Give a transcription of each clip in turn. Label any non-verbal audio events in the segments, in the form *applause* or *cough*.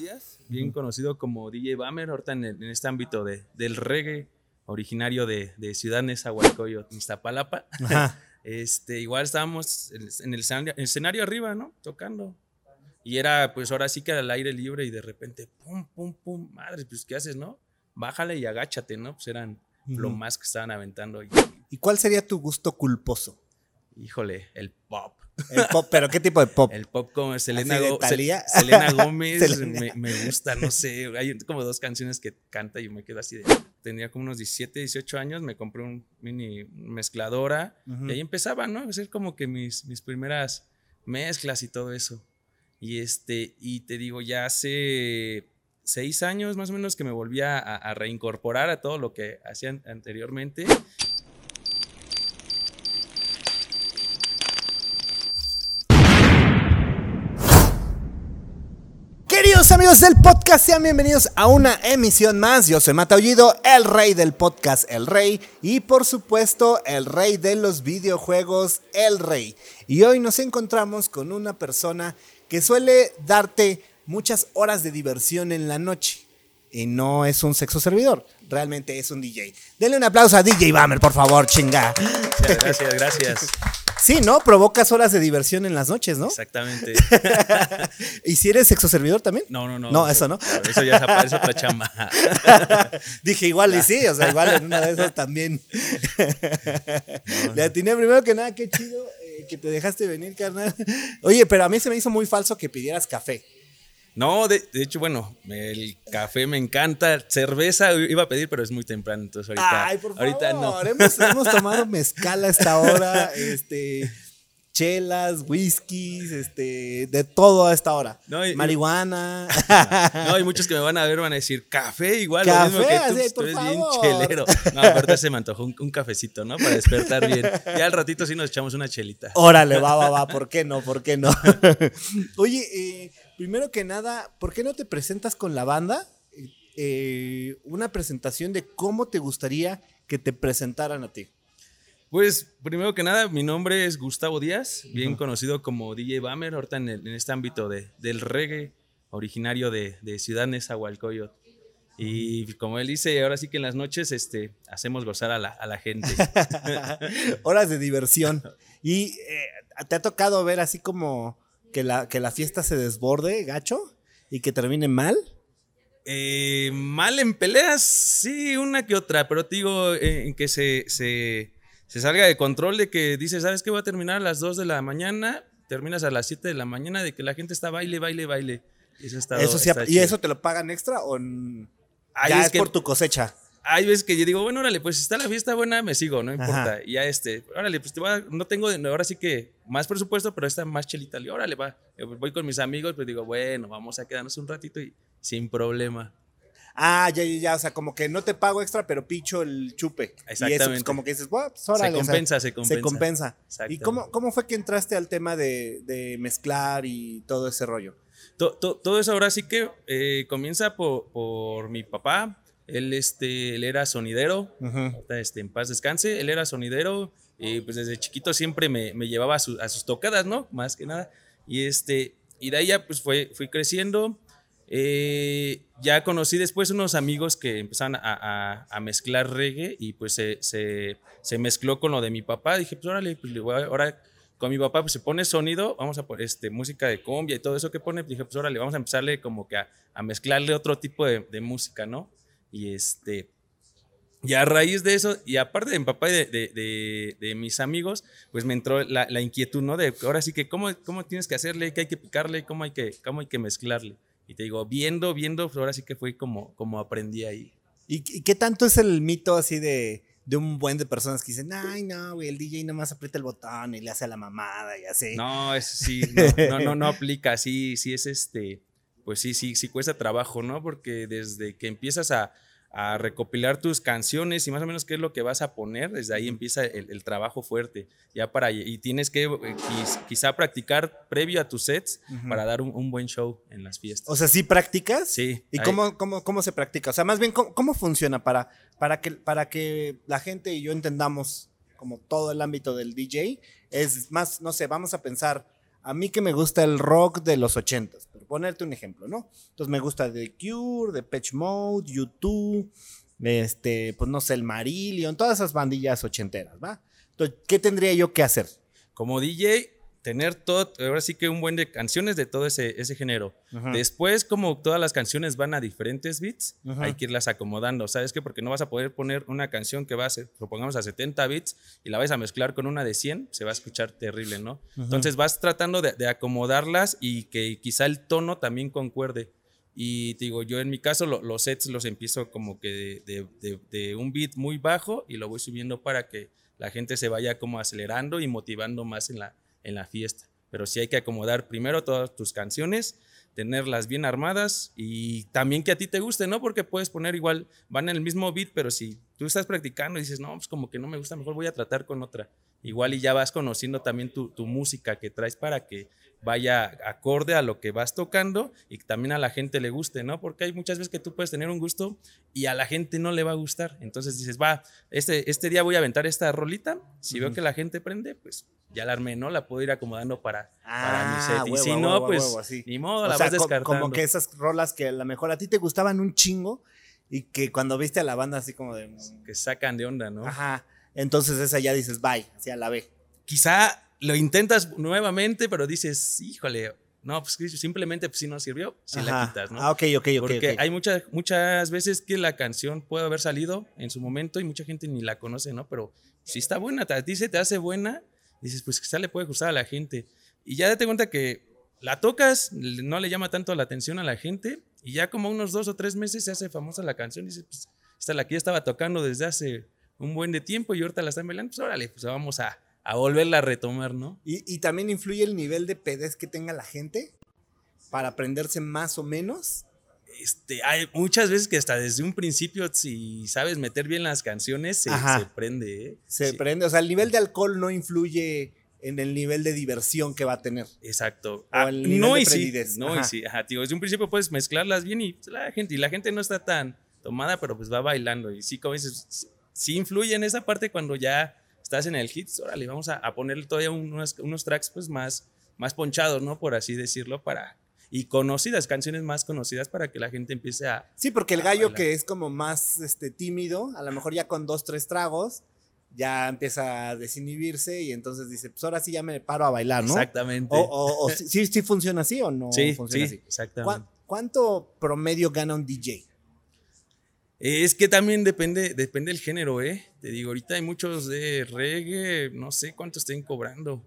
Díaz, bien conocido como DJ Bammer, ahorita en, el- en este ámbito de, del reggae, originario de, de Ciudad Nezahualcóyotl, Iztapalapa. Ajá. *laughs* Este, igual estábamos en el- en el escenario, arriba, ¿no? Tocando. Y era, pues ahora sí que era al aire libre y de repente, pum, pum, pum, madre, pues ¿qué haces, no? Bájale y agáchate, ¿no? Pues eran lo más que estaban aventando. Y, ¿Y cuál sería tu gusto culposo? híjole, el pop. El pop, pero ¿qué tipo de pop? El pop como Selena, ¿Así de Go-? Selena *laughs* Gómez Selena. Me, me gusta, no sé. Hay como dos canciones que canta y me quedo así de. Tenía como unos 17, 18 años, me compré un mini mezcladora y ahí empezaba, ¿no? A hacer como que mis, mis primeras mezclas y todo eso. Y este, y te digo, ya hace seis años más o menos que me volví a, a reincorporar a todo lo que hacían anteriormente. Amigos del podcast, sean bienvenidos a una emisión más. Yo soy Mataullido, el rey del podcast El Rey y por supuesto el rey de los videojuegos El Rey. Y hoy nos encontramos con una persona que suele darte muchas horas de diversión en la noche. Y no es un sexo servidor, realmente es un DJ. Denle un aplauso a DJ Bammer, por favor, chinga. Gracias, gracias. *laughs* Sí, ¿no? Provocas horas de diversión en las noches, ¿no? Exactamente. *laughs* ¿Y si eres sexo servidor también? No, no, no. No, eso no. Eso ya es otra chamba. *laughs* Dije igual y sí, o sea, igual en una de esas también. Le atiné primero que nada, qué chido eh, que te dejaste venir, carnal. Oye, pero a mí se me hizo muy falso que pidieras café. No, de, de hecho, bueno, el café me encanta. Cerveza iba a pedir, pero es muy temprano, entonces ahorita. Ay, por favor, ahorita no. hemos, hemos tomado *laughs* mezcal a esta hora, este, chelas, whiskies, este, de todo a esta hora. No, y- Marihuana. No, hay muchos que me van a ver, van a decir café igual, Café, lo mismo que tú, así, pues, tú eres bien chelero. No, aparte se me antojó un, un cafecito, ¿no? Para despertar bien. Ya al ratito sí nos echamos una chelita. Órale, va, va, va, ¿por qué no? ¿Por qué no? *laughs* Oye, eh, primero que nada, ¿por qué no te presentas con la banda? Eh, una presentación de cómo te gustaría que te presentaran a ti. Pues, primero que nada, mi nombre es Gustavo Díaz, bien conocido como DJ Bammer, ahorita en, el- en este ámbito de, del reggae, originario de, de Ciudad Nezahualcóyotl. Y como él dice, ahora sí que en las noches este, hacemos gozar a la, a la gente. *laughs* Horas de diversión. *laughs* ¿Y eh, te ha tocado ver así como que la, que la fiesta se desborde, gacho? ¿Y que termine mal? Eh, mal en peleas, sí, una que otra, pero te digo, eh, en que se, se, se salga de control de que dices, ¿sabes qué? Voy a terminar a las 2 de la mañana, terminas a las 7 de la mañana, de que la gente está baile, baile, baile. Eso está, Eso sí, está ¿Y chido. eso te lo pagan extra o n- Hay ya es que- por tu cosecha? Hay veces que yo digo, bueno, órale, pues si está la fiesta buena, me sigo, no importa. Ajá. Y ya este, órale, pues te voy a- no tengo, de- ahora sí que más presupuesto, pero esta más chelita. Digo, órale, va. Yo voy con mis amigos, pues digo, bueno, vamos a quedarnos un ratito y sin problema. Ah, ya, ya, ya, o sea, como que no te pago extra, pero picho el chupe. Y eso, pues, Exactamente. como que dices, "Buah, pues, órale", se o sea, compensa, se compensa. Se compensa. ¿Y cómo, cómo fue que entraste al tema de, de mezclar y todo ese rollo? To- to- todo eso ahora sí que eh, comienza por, por mi papá. Él, este, él era sonidero, este, en paz descanse. Él era sonidero y pues desde chiquito siempre me, me llevaba a, su- a sus tocadas, ¿no? Más que nada. Y, este, y de ahí ya pues fue, fui creciendo. Eh, ya conocí después unos amigos que empezaron a, a- a mezclar reggae y pues se, se- se mezcló con lo de mi papá. Dije, pues órale, pues ahora con mi papá pues se pone sonido, vamos a poner este, música de cumbia y todo eso que pone. Dije, pues órale, vamos a empezarle como que a, a mezclarle otro tipo de, de música, ¿no? Y este... Y a raíz de eso, y aparte de mi papá y de, de- de- de mis amigos, pues me entró la, la inquietud, ¿no? De ahora sí que cómo, cómo tienes que hacerle, qué hay que picarle, cómo hay que, cómo hay que mezclarle. Y te digo, viendo, viendo, pues ahora sí que fue como, como aprendí ahí. ¿Y, qué tanto es el mito así de, de un buen de personas que dicen, ay, no, güey, el DJ nomás aprieta el botón y le hace a la mamada y así? No, eso sí, no, no, no, no *laughs* aplica, sí, sí es este, pues sí, sí, sí cuesta trabajo, ¿no? Porque desde que empiezas a, a recopilar tus canciones y más o menos qué es lo que vas a poner, desde ahí empieza el, el trabajo fuerte, ya para, y tienes que eh, quiz- quizá practicar previo a tus sets para dar un, un buen show en las fiestas. O sea, ¿sí practicas? Sí, ¿Y cómo, cómo, cómo se practica? O sea, más bien, ¿cómo, cómo funciona para, para, que, para que la gente y yo entendamos como todo el ámbito del DJ? Es más, no sé, vamos a pensar a mí que me gusta el rock de los ochentas, por ponerte un ejemplo, ¿no? Entonces me gusta The Cure, The Patch Mode, U2, este, pues no sé, el Marillion, todas esas bandillas ochenteras, ¿va? Entonces, ¿qué tendría yo que hacer? Como DJ, tener todo, ahora sí que un buen de canciones de todo ese, ese género. Después, como todas las canciones van a diferentes beats, hay que irlas acomodando. ¿Sabes qué? Porque no vas a poder poner una canción que va a ser, propongamos a 70 bits y la vas a mezclar con una de 100, se va a escuchar terrible, ¿no? Entonces vas tratando de, acomodarlas y que quizá el tono también concuerde. Y digo, yo en mi caso los sets los empiezo como que de, de, un beat muy bajo y lo voy subiendo para que la gente se vaya como acelerando y motivando más en la, en la fiesta. Pero sí hay que acomodar primero todas tus canciones, tenerlas bien armadas y también que a ti te guste, ¿no? Porque puedes poner igual, van en el mismo beat, pero si tú estás practicando y dices, no, pues como que no me gusta, mejor voy a tratar con otra. Igual y ya vas conociendo también tu, tu música que traes para que vaya acorde a lo que vas tocando y también a la gente le guste, ¿no? Porque hay muchas veces que tú puedes tener un gusto y a la gente no le va a gustar. Entonces dices, va, este, este día voy a aventar esta rolita, si veo que la gente prende, pues ya la armé, ¿no? La puedo ir acomodando para, para mi set. Y si no, pues ni modo, la vas descartando. Como que esas rolas que a lo mejor a ti te gustaban un chingo y que cuando viste a la banda así como de... Que sacan de onda, ¿no? Ajá. Entonces esa ya dices, bye, así a la B. Quizá lo intentas nuevamente, pero dices, híjole, no, pues simplemente pues, si no sirvió, si la quitas, ¿no? Ah, ok, ok, ok. Porque hay muchas, muchas veces que la canción puede haber salido en su momento y mucha gente ni la conoce, ¿no? Pero si está buena, a ti se te hace buena, dices, pues quizá le puede gustar a la gente. Y ya date cuenta que la tocas, no le llama tanto la atención a la gente, y ya como unos dos o tres meses se hace famosa la canción, y dices, pues esta la que ya estaba tocando desde hace un buen de tiempo y ahorita la están bailando, pues órale, pues vamos a, a volverla a retomar, ¿no? Y, también influye el nivel de pedez que tenga la gente para aprenderse más o menos. Este, hay muchas veces que hasta desde un principio, si sabes meter bien las canciones, se, prende. ¿eh? Se prende, o sea, el nivel de alcohol no influye en el nivel de diversión que va a tener. Exacto. Ah, no, y sí, no y sí. tío, desde un principio puedes mezclarlas bien y la gente, y la gente no está tan tomada, pero pues va bailando. Y sí, como dices, sí influye en esa parte cuando ya estás en el hits, órale, vamos a, a ponerle todavía unos, unos, tracks pues más, más ponchados, ¿no? Por así decirlo, para... Y conocidas, canciones más conocidas para que la gente empiece a... Sí, porque el gallo que es como más este, tímido, a lo mejor ya con dos, tres tragos, ya empieza a desinhibirse y entonces dice, pues ahora sí ya me paro a bailar, ¿no? Exactamente. O, sí, sí funciona así o no sí, funciona sí, Exactamente. ¿Cuánto promedio gana un DJ? Es que también depende, depende del género, ¿eh? Te digo, ahorita hay muchos de reggae, no sé cuánto estén cobrando.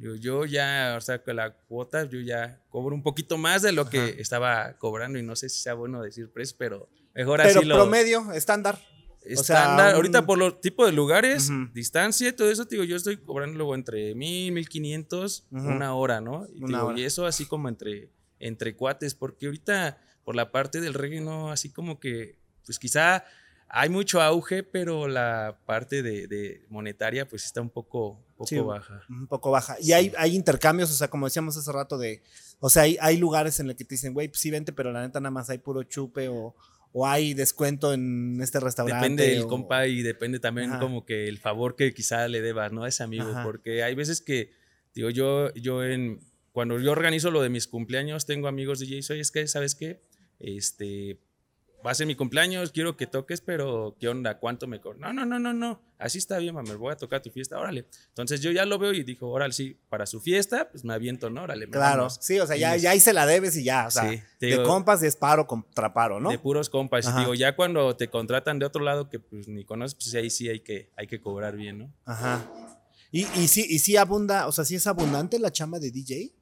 Yo, yo ya, o sea, con la cuota, yo ya cobro un poquito más de lo que estaba cobrando y no sé si sea bueno decir precio, pero mejor así lo... promedio, estándar. Estándar, ahorita por los tipos de lugares, distancia y todo eso, digo, yo estoy cobrando luego entre mil, mil quinientos, una hora, ¿no? Y, y eso así como entre, entre cuates, porque ahorita por la parte del reggae, no, así como que pues quizá hay mucho auge, pero la parte de, monetaria pues está un poco, poco baja. Un poco baja. Y hay, hay intercambios, o sea, como decíamos hace rato de, o sea, hay, hay lugares en los que te dicen, güey, pues sí vente, pero la neta nada más hay puro chupe o, o hay descuento en este restaurante. Depende del compa y depende también como que el favor que quizá le debas, ¿no? A ese amigo, porque hay veces que, digo, yo, yo en, cuando yo organizo lo de mis cumpleaños, tengo amigos DJs, oye, es que, ¿sabes qué? Este, va a ser mi cumpleaños, quiero que toques, pero ¿qué onda? ¿Cuánto me cobras? No, no, no, no, no, así está bien, me voy a tocar tu fiesta, órale. Entonces yo ya lo veo y dijo, órale, sí, para su fiesta, pues me aviento, ¿no? Órale. Claro, sí, o sea, ya, ya ahí se la debes y ya, o sea, de compas es paro contra paro, ¿no? De puros compas, y digo, ya cuando te contratan de otro lado que pues ni conoces, pues ahí sí hay que, hay que cobrar bien, ¿no? Ajá. Y, y sí, y sí abunda, o sea, sí es abundante la chamba de DJ.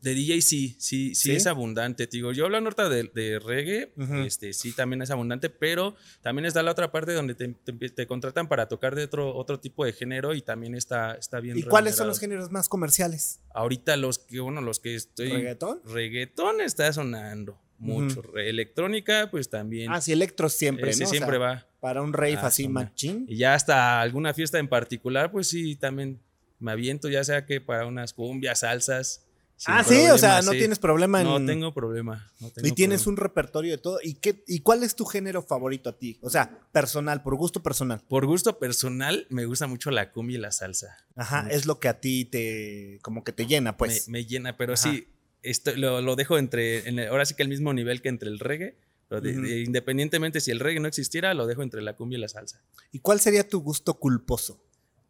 De DJ sí, sí, sí, es abundante. Te digo, yo hablo ahorita de, de reggae, este, sí también es abundante, pero también está la otra parte donde te, contratan para tocar de otro, otro tipo de género y también está, está bien. ¿Y cuáles son los géneros más comerciales? Ahorita los que, bueno, los que estoy. ¿Reggaetón? Reggaetón está sonando mucho. Electrónica, pues también. Ah, sí, electro siempre, ¿no? siempre va. Para un rave así machín. Y ya hasta alguna fiesta en particular, pues sí, también me aviento, ya sea que para unas cumbias, salsas sin ah, sí, o sea, no sí. tienes problema en. No tengo problema. no tengo y tienes problema. un repertorio de todo. ¿Y, qué, ¿Y cuál es tu género favorito a ti? O sea, personal, por gusto personal. Por gusto personal, me gusta mucho la cumbia y la salsa. Ajá, es lo que a ti te. como que te llena, pues. me, me llena, pero Ajá. sí, esto, lo, lo dejo entre, en el- ahora sí que el mismo nivel que entre el reggae. pero de- Ujú. de- independientemente si el reggae no existiera, lo dejo entre la cumbia y la salsa. ¿Y cuál sería tu gusto culposo?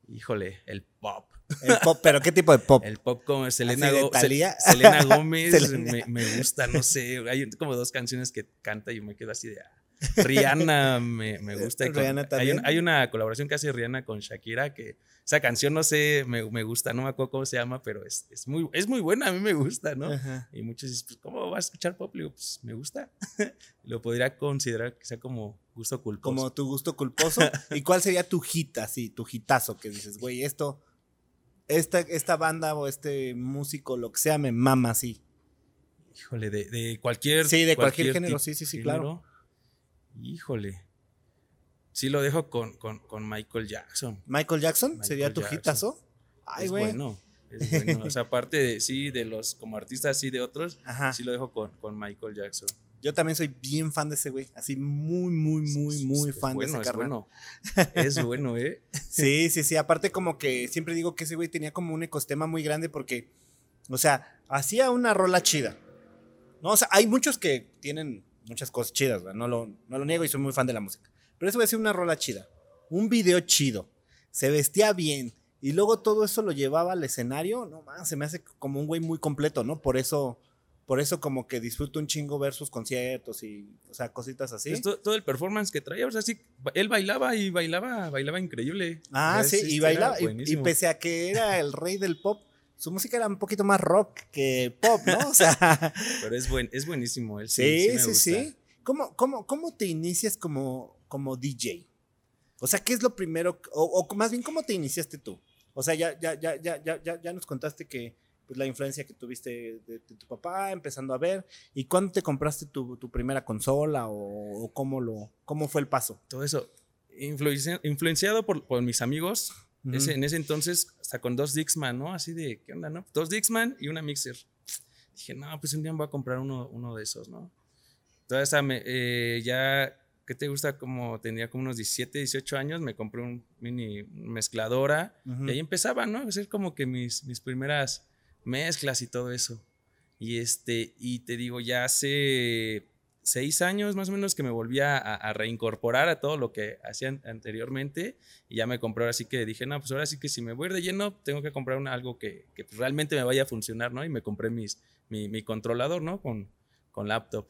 Híjole, el pop. El pop, pero ¿qué tipo de pop? El pop como Selena, ¿Así de Go-? Selena *laughs* Gómez Selena. Me, me gusta, no sé. Hay como dos canciones que canta y me quedo así de. ah. Rihanna me, me gusta. y con- Rihanna hay, también. un- hay una colaboración que hace Rihanna con Shakira que esa canción, no sé, me, me gusta, no me acuerdo cómo se llama, pero es, es, muy, es muy buena, a mí me gusta, ¿no? Ajá. Y muchos dicen, pues, ¿cómo vas a escuchar pop? Le digo, pues, me gusta. *laughs* Lo podría considerar que sea como gusto culposo. Como tu gusto culposo. *laughs* ¿Y cuál sería tu hit, así, tu hitazo que dices, güey, esto, esta, esta banda o este músico, lo que sea, me mama así? Híjole, de, de cualquier. Sí, de cualquier género, sí, sí, sí, género. Híjole. Sí, lo dejo con, con, con Michael Jackson. ¿Michael Jackson Michael sería tu hitazo? Ay, es güey. bueno. Es bueno. O sea, aparte de, sí, de los como artistas, sí, de otros, Ajá. sí lo dejo con, con Michael Jackson. Yo también soy bien fan de ese güey. Así muy, muy, muy, muy Es fan bueno, de ese es carnal. bueno. *laughs* Es bueno, ¿eh? Sí, sí, sí. Aparte, como que siempre digo que ese güey tenía como un ecosistema muy grande porque, o sea, hacía una rola chida. No, o sea, hay muchos que tienen muchas cosas chidas, ¿verdad? No lo, no lo niego y soy muy fan de la música. Pero ese güey hacía una rola chida. Un video chido. Se vestía bien. Y luego todo eso lo llevaba al escenario. No más, se me hace como un güey muy completo, ¿no? Por eso, por eso como que disfruto un chingo ver sus conciertos y, o sea, cositas así. Todo, el performance que traía, o sea, sí, él bailaba y bailaba, bailaba increíble. Ah, sí, y bailaba. Y, pese a que era el rey del pop, su música era un poquito más rock que pop, ¿no? O sea, *laughs* Pero es, buen, es buenísimo él. Sí, sí, me sí, gusta. sí. ¿Cómo, cómo, cómo te inicias como, como DJ? O sea, ¿qué es lo primero? O, o más bien, ¿cómo te iniciaste tú? O sea, ya, ya, ya, ya, ya, ya, ya nos contaste que pues, la influencia que tuviste de, de tu papá, empezando a ver. ¿Y cuándo te compraste tu, tu primera consola? O, o cómo, lo, cómo fue el paso? Todo eso. Influencia- influenciado por, por mis amigos. Ujú. ese- en ese entonces, hasta con dos Dixman, ¿no? Así de, ¿qué onda, no? Dos Dixman y una Mixer. Dije, no, pues un día me voy a comprar uno, uno de esos, ¿no? Entonces, eh, ya, ¿qué te gusta? Como tenía como unos 17, 18 años, me compré un mini mezcladora. Ujú. Y ahí empezaba, ¿no? A hacer como que mis, mis primeras mezclas y todo eso. Y este, y te digo, ya hace seis años más o menos que me volví a, a reincorporar a todo lo que hacían anteriormente. Y ya me compré, así que dije, no, pues ahora sí que si me voy de lleno, tengo que comprar una- algo que, que realmente me vaya a funcionar, ¿no? Y me compré mis, mi, mi controlador, ¿no? Con, con laptop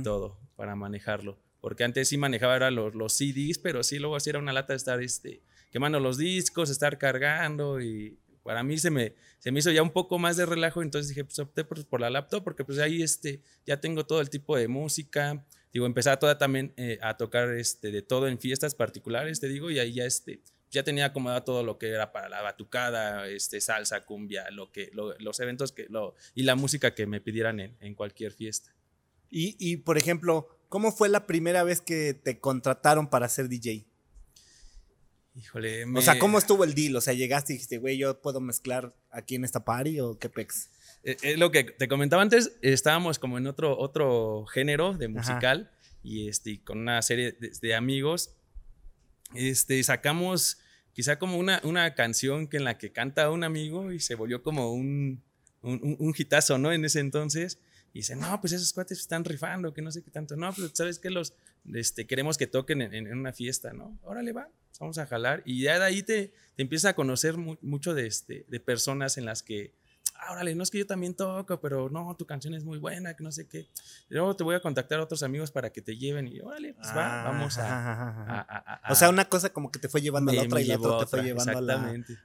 y todo para manejarlo. Porque antes sí manejaba era los, los CDs, pero sí luego sí era una lata de estar este, quemando los discos, estar cargando y para mí se me, se me hizo ya un poco más de relajo, entonces dije, pues opté por, por la laptop porque pues ahí este, ya tengo todo el tipo de música, digo, empezaba toda también eh, a tocar este, de todo en fiestas particulares, te digo, y ahí ya este, ya tenía acomodado todo lo que era para la batucada, este, salsa, cumbia, lo que, lo- los eventos que, lo, y la música que me pidieran en, en cualquier fiesta. Y, y, por ejemplo, ¿cómo fue la primera vez que te contrataron para ser DJ? Híjole, O sea, me- ¿cómo estuvo el deal? O sea, llegaste y dijiste, güey, yo puedo mezclar aquí en esta party o qué pex. Eh, Es lo que te comentaba antes, estábamos como en otro, otro género de musical y este, con una serie de, de amigos, este, sacamos quizá como una, una canción que en la que canta un amigo y se volvió como un, un, un- un hitazo, ¿no? En ese entonces. Y dice, no, pues esos cuates están rifando, que no sé qué tanto. No, pues sabes que los este, queremos que toquen en, en una fiesta, ¿no? Órale, va, vamos a jalar. Y ya de ahí te, te empieza a conocer mu- mucho de, este, de personas en las que, ah, órale, no es que yo también toco, pero no, tu canción es muy buena, que no sé qué. Luego te voy a contactar a otros amigos para que te lleven y órale, pues va, vamos a, a... a- a- a- O sea, una cosa como que te fue llevando a la otra y la otra te fue llevando a la,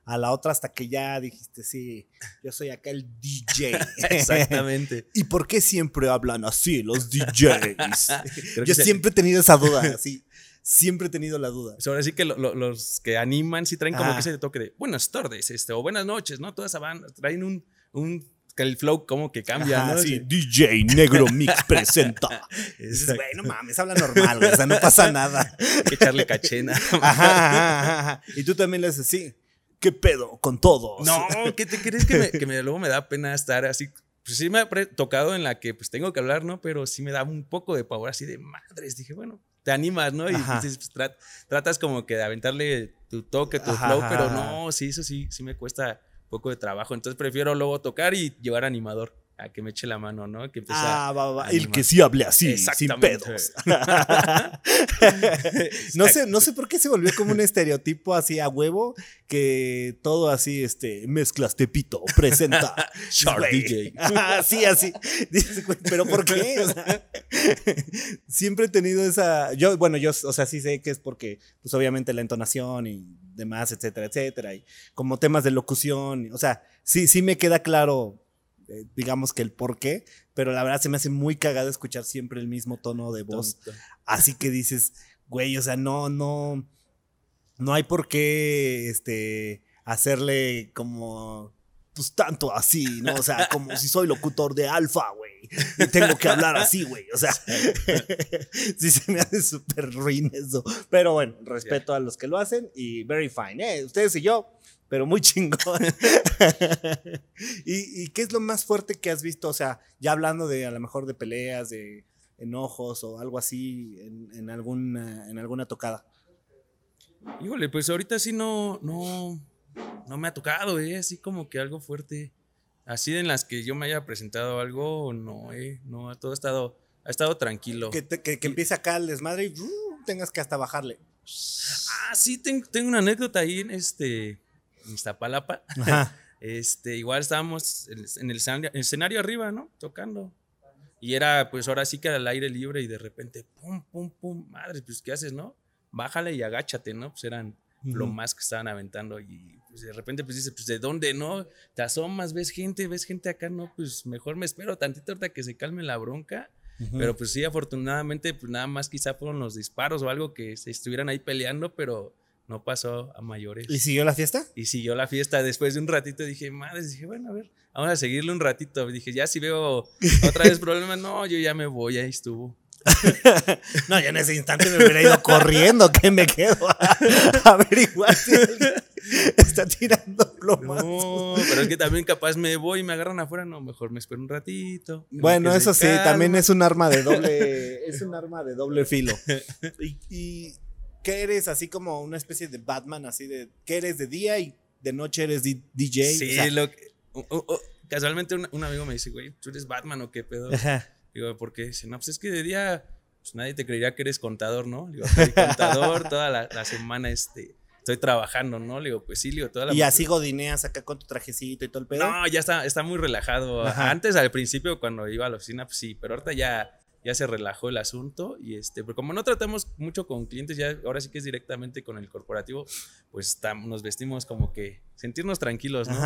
a la otra hasta que ya dijiste, sí, yo soy acá el DJ. *laughs* Exactamente. ¿Y por qué siempre hablan así los DJs? *laughs* Yo siempre he tenido esa duda, *laughs* así. Siempre he tenido la duda. Ahora sí que lo- lo- los que animan sí traen como Ah. que ese toque de buenas tardes, este, o buenas noches, ¿no? Toda esa banda traen un, un que el flow como que cambia, Ajá, ¿no? sí, Sí. DJ Negro Mix *laughs* presenta. Dices, güey, no mames, habla *laughs* normal, güey, o sea, no pasa nada. Hay *laughs* que echarle cachena. Ajá, ajá, ajá, ajá. Y tú también le haces así. ¿Qué pedo con todos? No, ¿qué te crees que, me, que me- luego me da pena estar así pues sí me ha tocado en la que pues tengo que hablar, ¿no? Pero sí me da un poco de pavor así de madres. Dije, bueno, te animas, ¿no? Y pues, tratas como que de aventarle tu toque, tu flow, pero no, sí, eso sí, sí me cuesta un poco de trabajo. Entonces prefiero luego tocar y llevar animador a que me eche la mano, ¿no? Que ah, va, va. El que sí hable así, sin pedos. *laughs* no, sé, no sé por qué se volvió como un estereotipo así a huevo, que todo así, este, mezclas Tepito, presenta. *laughs* Sharp DJ. *laughs* sí, así. pero ¿por qué? siempre he tenido esa. Yo, bueno, yo, o sea, sí sé que es porque, pues obviamente la entonación y demás, etcétera, etcétera. Y como temas de locución, o sea, sí, sí me queda claro eh, digamos que el por qué, pero la verdad se me hace muy cagado escuchar siempre el mismo tono de voz. Así que dices, güey, o sea, no, no, no hay por qué, este, hacerle como, pues tanto así, ¿no? O sea, *laughs* como si soy locutor de alfa, güey, y tengo que hablar así, güey, o sea, sí *laughs* se me hace súper ruin eso. Pero bueno, respeto a los que lo hacen y very fine, ¿eh? Ustedes y yo pero muy *laughs* chingón. ¿Y, qué es lo más fuerte que has visto? O sea, ya hablando de a lo mejor de peleas, de enojos o algo así en, alguna, en alguna tocada. Híjole, pues ahorita sí no, no, no me ha tocado, ¿eh? Así como que algo fuerte. Así en las que yo me haya presentado algo, no, ¿eh? No, todo ha estado, ha estado tranquilo. Que, que, empiece acá el desmadre y uh, tengas que hasta bajarle. Ah, sí, tengo, tengo una anécdota ahí en Iztapalapa. *laughs* este, igual estábamos en el escenario, arriba, ¿no? Tocando. Y era, pues ahora sí que era al aire libre y de repente, pum, pum, pum, madre, pues ¿qué haces, no? Bájale y agáchate, ¿no? Pues eran lo más que estaban aventando y pues de repente pues dices, pues ¿de dónde, no? Te asomas, ves gente, ves gente acá, no, pues mejor me espero tantito ahorita que se calme la bronca. Pero pues sí, afortunadamente, pues nada más quizá fueron los disparos o algo que se estuvieran ahí peleando, pero no pasó a mayores. ¿Y siguió la fiesta? Y siguió la fiesta. Después de un ratito dije, madre, dije, bueno, a ver, vamos a seguirle un ratito. Dije, ya si veo otra vez problemas, no, yo ya me voy, ahí estuvo. *laughs* no, ya en ese instante me hubiera ido corriendo, que me quedo a, *laughs* averiguar si está tirando plomas. No, pero es que también capaz me voy y me agarran afuera, no, mejor me espero un ratito. Bueno, eso sí, también es un arma de doble, es un arma de doble filo. *laughs* y ¿Qué eres? Así como una especie de Batman, así de. ¿Qué eres de día y de noche eres DJ? Sí, lo casualmente un, amigo me dice, güey, ¿tú eres Batman o qué pedo? Digo, ¿por qué? Dice, no, pues es que de día pues nadie te creería que eres contador, ¿no? Digo, soy contador *laughs* toda la, semana, este estoy trabajando, ¿no? Le digo, pues sí, le digo, toda la Y así godineas acá con tu trajecito y todo el pedo. No, ya está, está muy relajado. Antes, al principio, cuando iba a la oficina, pues sí, pero ahorita ya, ya se relajó el asunto y este, pero como no tratamos mucho con clientes, ya ahora sí que es directamente con el corporativo, pues nos vestimos como que sentirnos tranquilos, ¿no?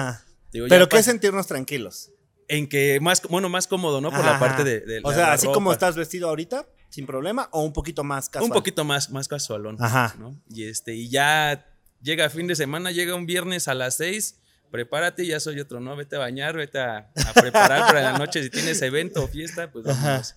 pero ¿qué es sentirnos tranquilos? En que más, bueno, más cómodo, ¿no? Por la parte de, O sea, así como estás vestido ahorita, sin problema, o un poquito más casual. Un poquito más, más casualón, Ajá. ¿no? Y este, y ya llega fin de semana, llega un viernes a las seis prepárate, ya soy otro, ¿no? Vete a bañar, vete a, preparar para la noche. Si tienes evento o fiesta, pues vamos.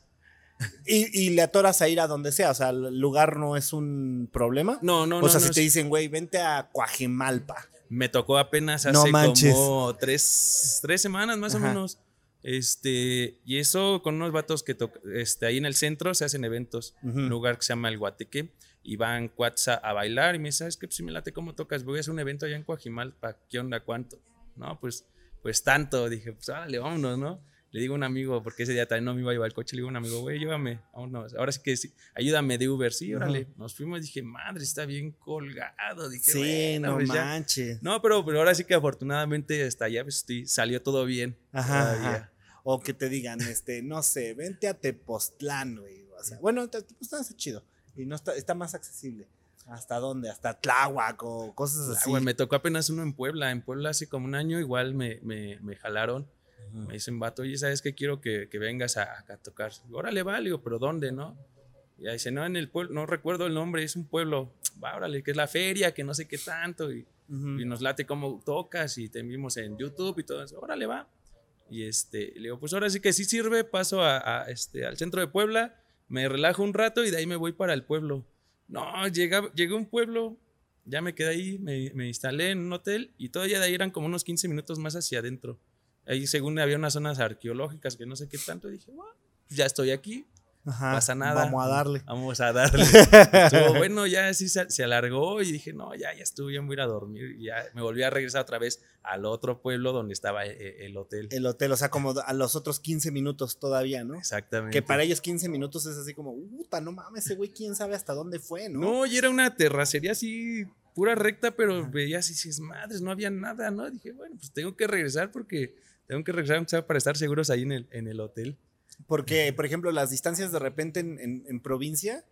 Y, le atoras a ir a donde sea, o sea, el lugar no es un problema. No, no, no. O sea, si te dicen, güey, vente a Coajimalpa. Me tocó apenas hace como tres, tres, semanas más o menos. Este, y eso con unos vatos que este, ahí en el centro se hacen eventos, un lugar que se llama El Guateque, y van cuates a, bailar y me dice, ¿sabes qué? Pues si me late cómo tocas, voy a hacer un evento allá en Coajimalpa, ¿qué onda? ¿Cuánto? No, pues, pues tanto, dije, pues órale, vámonos, ¿no? Le digo a un amigo, porque ese día también no me iba a llevar el coche, le digo a un amigo, güey, llévame, vámonos. Ahora sí que sí, ayúdame de Uber, sí, órale. Nos fuimos, dije, madre, está bien colgado. Dije, sí, no pues manches. No, pero, pero ahora sí que afortunadamente hasta allá pues, salió todo bien. Ajá, O que te digan, este, no sé, vente a Tepoztlán, güey. O sea, bueno, Tepoztlán está chido y no está, está más accesible. ¿Hasta dónde? Hasta Tláhuac o cosas así. Ah, me tocó apenas uno en Puebla. En Puebla hace como un año igual me, me, me jalaron me dicen, vato, oye, ¿sabes qué? Quiero que, que vengas a, a tocar. Órale, vale, pero ¿dónde, no? Y ahí dice, no, en el pueblo, no recuerdo el nombre, es un pueblo, va, órale, que es la feria, que no sé qué tanto, y, y nos late cómo tocas, y te vimos en YouTube y todo eso, órale, va. Y este, le digo, pues ahora sí que sí sirve, paso a, a, este, al centro de Puebla, me relajo un rato y de ahí me voy para el pueblo. No, llega, llegué a un pueblo, ya me quedé ahí, me, me instalé en un hotel y todavía de ahí eran como unos 15 minutos más hacia adentro. Ahí según había unas zonas arqueológicas que no sé qué tanto, dije, bueno, ya estoy aquí, Ajá, pasa nada. Vamos a darle. Vamos a darle. *laughs* Estuvo bueno, ya así se, se alargó y dije, no, ya, ya estuve bien, voy a ir a dormir. Y ya me volví a regresar otra vez al otro pueblo donde estaba eh, el hotel. El hotel, o sea, como a los otros 15 minutos todavía, ¿no? Exactamente. Que para ellos 15 minutos es así como, puta, no mames, ese güey, quién sabe hasta dónde fue, ¿no? No, y era una terracería así, pura recta, pero veía así, si es madres, no había nada, ¿no? Dije, bueno, pues tengo que regresar porque tengo que regresar aunque sea, para estar seguros ahí en el, en el hotel. Porque, por ejemplo, las distancias de repente en, en- en provincia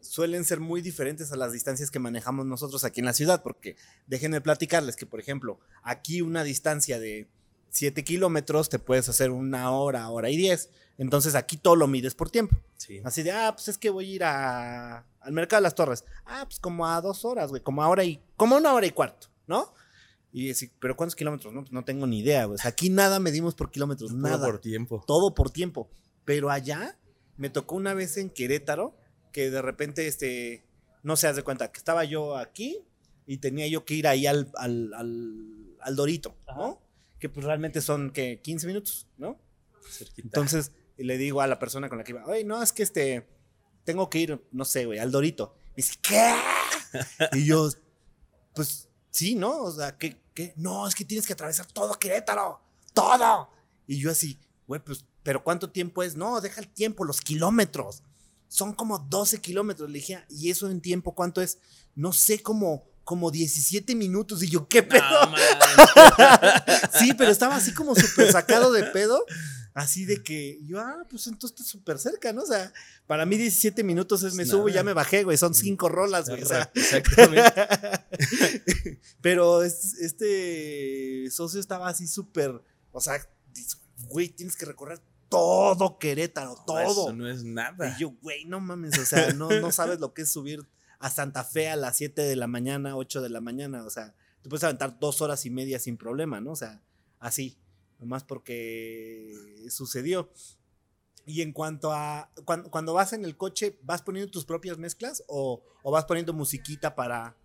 suelen ser muy diferentes a las distancias que manejamos nosotros aquí en la ciudad. Porque déjenme platicarles que, por ejemplo, aquí una distancia de 7 kilómetros te puedes hacer una hora, hora y 10. Entonces aquí todo lo mides por tiempo. Sí. Así de, ah, pues es que voy a ir a, al mercado de las torres. Ah, pues como a dos horas, güey, como a hora y, como a una hora y cuarto, ¿no? Y decir, pero ¿cuántos kilómetros? No, pues no tengo ni idea, sea, aquí nada medimos por kilómetros, Todo nada por tiempo. todo por tiempo. Pero allá me tocó una vez en Querétaro que de repente, este, no se hace cuenta, que estaba yo aquí y tenía yo que ir ahí al, al, al- al Dorito, ¿no? Que pues realmente son que 15 minutos, ¿no? Cerquita. Entonces le digo a la persona con la que iba, oye, no, es que este, tengo que ir, no sé, güey, al Dorito. Me dice, ¿qué? *laughs* y yo, pues sí, ¿no? O sea, ¿qué, qué? No, es que tienes que atravesar todo Querétaro, todo. Y yo así, güey, pues, ¿pero cuánto tiempo es? No, deja el tiempo, los kilómetros. Son como 12 kilómetros. Le dije, "Ah, ¿y eso en tiempo cuánto es? No sé, como, como 17 minutos. Y yo, ¿qué pedo? No. *laughs* Sí, pero estaba así como súper sacado de pedo. Así de que yo, ah, pues entonces está súper cerca, ¿no? O sea, para mí 17 minutos es me subo y ya me bajé, güey. Son cinco rolas, güey. O sea, Exactamente. *laughs* pero es- este socio estaba así súper, o sea, güey, tienes que recorrer todo Querétaro, todo. Eso no es nada. Y yo, güey, no mames, o sea, no, no sabes lo que es subir a Santa Fe a las 7 de la mañana, 8 de la mañana, o sea, te puedes aventar dos horas y media sin problema, ¿no? O sea, así, nomás porque sucedió. Y en cuanto a, cuando, cuando vas en el coche, ¿vas poniendo tus propias mezclas o, o vas poniendo musiquita para,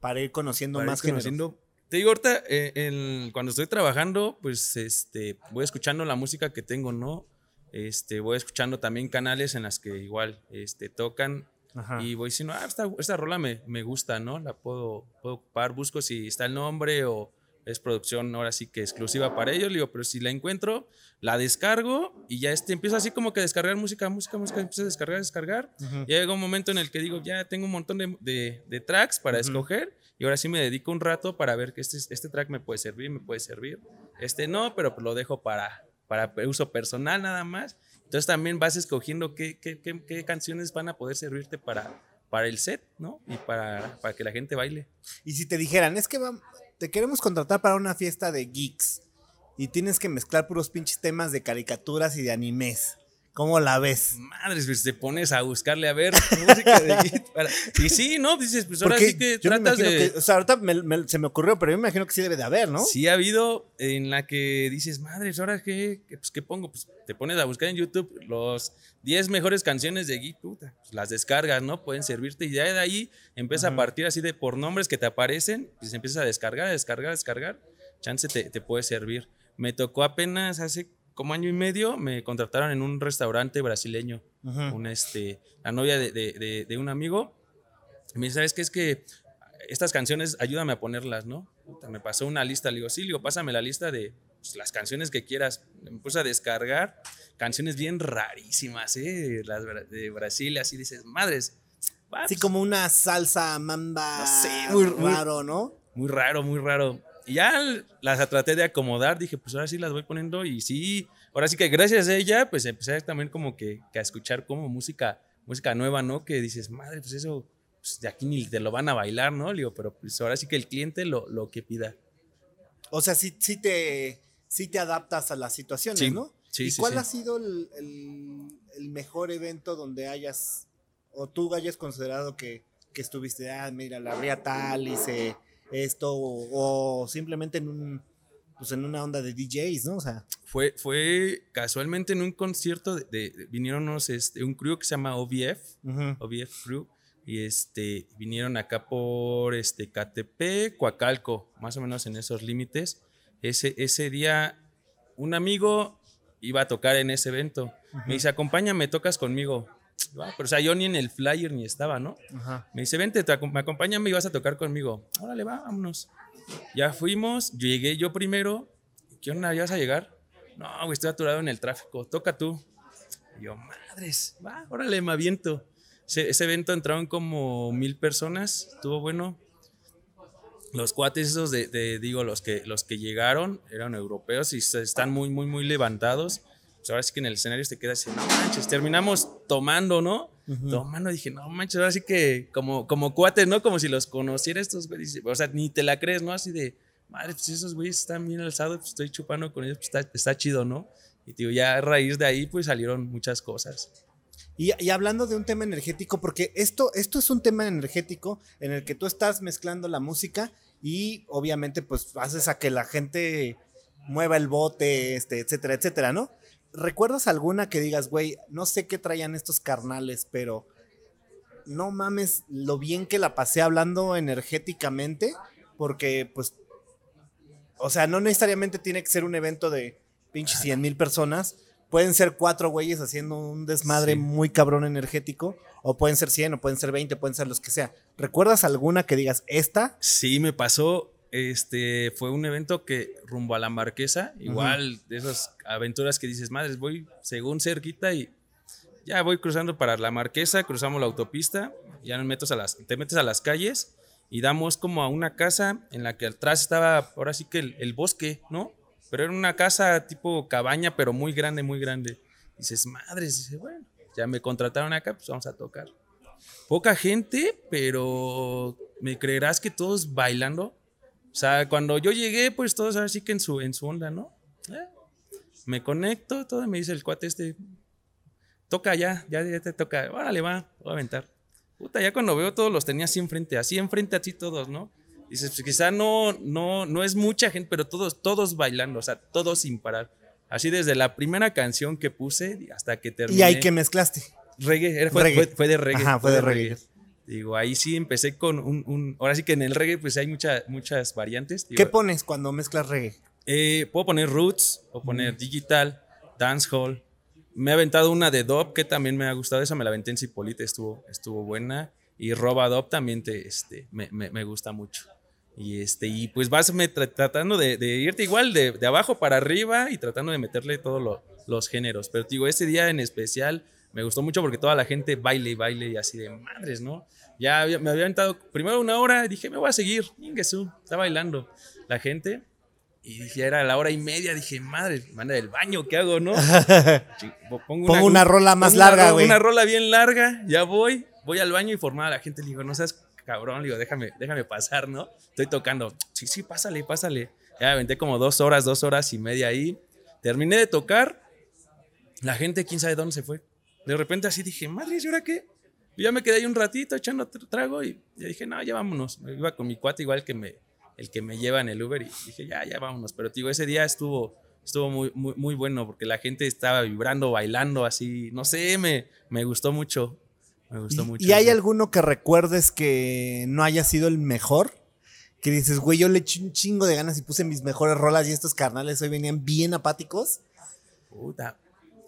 para ir conociendo Para ir más géneros? conociendo- Te digo, ahorita, eh, el- cuando estoy trabajando, pues este, voy escuchando la música que tengo, ¿no? Este, voy escuchando también canales en las que igual este, tocan Ajá. y voy diciendo, ah, esta, esta rola me, me gusta, ¿no? La puedo, puedo ocupar, busco si está el nombre o es producción ahora sí que exclusiva para ellos, le digo, pero si la encuentro, la descargo y ya este, empiezo así como que a descargar música, música, música, empiezo a descargar, descargar. Ujú. Ya llega un momento en el que digo, ya tengo un montón de, de- de tracks para Ujú. escoger y ahora sí me dedico un rato para ver que este, este track me puede servir, me puede servir. Este no, pero pues lo dejo para, para uso personal nada más. Entonces también vas escogiendo qué, qué, qué- qué canciones van a poder servirte para, para el set, ¿no? Y para, para que la gente baile. Y si te dijeran, es que vam- te queremos contratar para una fiesta de geeks y tienes que mezclar puros pinches temas de caricaturas y de animes, ¿cómo la ves? Madres, pues te pones a buscarle a ver música de *laughs* Git para- Y sí, ¿no? Dices, pues ahora Porque sí que tratas de... que- o sea, ahorita me- me- se me ocurrió, pero yo me imagino que sí debe de haber, ¿no? Sí ha habido en la que dices, madres, ¿ahora qué, qué, pues, ¿qué pongo? Pues te pones a buscar en YouTube los 10 mejores canciones de Geek, puta, pues, las descargas, ¿no? Pueden servirte y ya de ahí empieza a partir así de por nombres que te aparecen, pues empiezas a descargar, a descargar, a descargar, chance te, te puede servir. Me tocó apenas hace como año y medio, me contrataron en un restaurante brasileño, un, este, la novia de, de- de- de un amigo, me dice, ¿sabes qué? Es que estas canciones, ayúdame a ponerlas, ¿no? Puta, me pasó una lista, le digo, sí, le digo, pásame la lista de pues, las canciones que quieras. Me puse a descargar canciones bien rarísimas, ¿eh? Las de Brasil, así dices, madres. Así pues, como una salsa mamba No sé, muy muy- raro, ¿no? Muy raro, muy raro. Y ya las traté de acomodar, dije, pues ahora sí las voy poniendo y sí, ahora sí que gracias a ella, pues empecé también como que, que a escuchar como música, música nueva, ¿no? Que dices, madre, pues eso, pues de aquí ni te lo van a bailar, ¿no? Le digo, pero pues ahora sí que el cliente lo, lo que pida. O sea, sí, sí, te, sí te adaptas a las situaciones, Sí, ¿no? sí, ¿Y sí, cuál ha sido el, el- el mejor evento donde hayas, o tú hayas considerado que, que estuviste, ah, mira, la abría tal, hice esto, o, o simplemente en un, pues en una onda de DJs, ¿no? O sea, Fue, fue casualmente en un concierto, de, de- de- vinieron unos, este, un crew que se llama OVF, OVF Crew, y este, vinieron acá por este, KTP, Coacalco, más o menos en esos límites. Ese, ese día un amigo iba a tocar en ese evento. Me dice, acompáñame, tocas conmigo. Ah, pero o sea, yo ni en el flyer ni estaba, ¿no? Me dice, vente, te me acompáñame y vas a tocar conmigo. Órale, va, vámonos. Ya fuimos, llegué yo primero. ¿Qué onda? ¿Ya vas a llegar? No, güey, estoy aturado en el tráfico. Toca tú. Y yo, madres, va, órale, me aviento. Ese, evento entraron como mil personas, estuvo bueno. Los cuates esos de, digo, los que, los que llegaron eran europeos y están muy, muy, muy levantados. Pues ahora sí que en el escenario te queda así, no manches, terminamos tomando, ¿no? Tomando, dije, no manches, ahora sí que como, como cuates, ¿no? Como si los conociera estos güeyes. O sea, ni te la crees, ¿no? Así de, madre, pues esos güeyes están bien alzados, pues estoy chupando con ellos, pues está, está chido, ¿no? Y digo, ya a raíz de ahí, pues salieron muchas cosas. Y, hablando de un tema energético, porque esto, esto es un tema energético en el que tú estás mezclando la música y obviamente pues haces a que la gente mueva el bote, este, etcétera, etcétera, ¿no? ¿Recuerdas alguna que digas, güey, no sé qué traían estos carnales, pero no mames lo bien que la pasé hablando energéticamente? Porque pues, o sea, no necesariamente tiene que ser un evento de pinches 100 mil personas, pueden ser cuatro güeyes haciendo un desmadre muy cabrón energético, o pueden ser 100, o pueden ser 20, pueden ser los que sea. ¿Recuerdas alguna que digas, esta? Sí, me pasó. Este fue un evento que rumbo a la Marquesa, igual de esas aventuras que dices, madres, voy según cerquita y ya voy cruzando para la Marquesa, cruzamos la autopista, ya nos metes a las, te metes a las calles y damos como a una casa en la que atrás estaba ahora sí que el bosque, ¿no? Pero era una casa tipo cabaña, pero muy grande, muy grande. dices, madre, dice, bueno, ya me contrataron acá, pues vamos a tocar. Poca gente, pero me creerás que todos bailando. O sea, cuando yo llegué, pues todos así que en su, en su onda, ¿no? Eh, me conecto, todo me dice el cuate este, toca ya, ya, ya te toca, órale, va, voy a aventar. Puta, ya cuando veo todos los tenía así enfrente, así enfrente a ti todos, ¿no? Dices, pues quizá no, no, no es mucha gente, pero todos, todos bailando, o sea, todos sin parar. Así desde la primera canción que puse hasta que terminé. ¿Y ahí que mezclaste? Reggae, fue, de reggae. Ajá, fue, de, reggae. Digo, ahí sí empecé con un, Ahora sí que en el reggae pues hay muchas muchas variantes. ¿Qué pones cuando mezclas reggae? Eh, puedo poner roots, o poner digital, dancehall. Me he aventado una de dub que también me ha gustado. Esa me la aventé en Cipolite, estuvo, estuvo buena. Y Roba Dub también te, este, me, me, me gusta mucho. Y, este, y pues vas tratando de, irte igual de, de, abajo para arriba y tratando de meterle todos los géneros. Pero digo, este día en especial me gustó mucho porque toda la gente baile y baile y así de madres, ¿no? Ya me había aventado primero una hora dije, me voy a seguir. Ingesu, está bailando la gente. Y dije, era la hora y media. Dije, madre, manda del baño, ¿qué hago, no? *laughs* Pongo una, rola más larga, güey. Una rola bien larga, ya voy. Voy al baño y formar a la gente. Le digo, no seas cabrón, digo, déjame, déjame pasar, ¿no? Estoy tocando. Sí, sí, pásale, pásale. Ya me aventé como dos horas, dos horas y media ahí. Terminé de tocar. La gente, quién sabe dónde se fue. De repente así dije, madre, ¿y ahora qué? Y ya me quedé ahí un ratito echando trago y ya dije, no, ya vámonos. Me iba con mi cuate igual que me, el que me lleva en el Uber y dije, ya, ya vámonos. Pero digo, ese día estuvo, estuvo muy, muy, muy bueno porque la gente estaba vibrando, bailando así. No sé, me, me gustó mucho. Me gustó mucho. ¿Y hay alguno que recuerdes que no haya sido el mejor? Que dices, güey, yo le eché un chingo de ganas y puse mis mejores rolas y estos carnales hoy venían bien apáticos. Puta.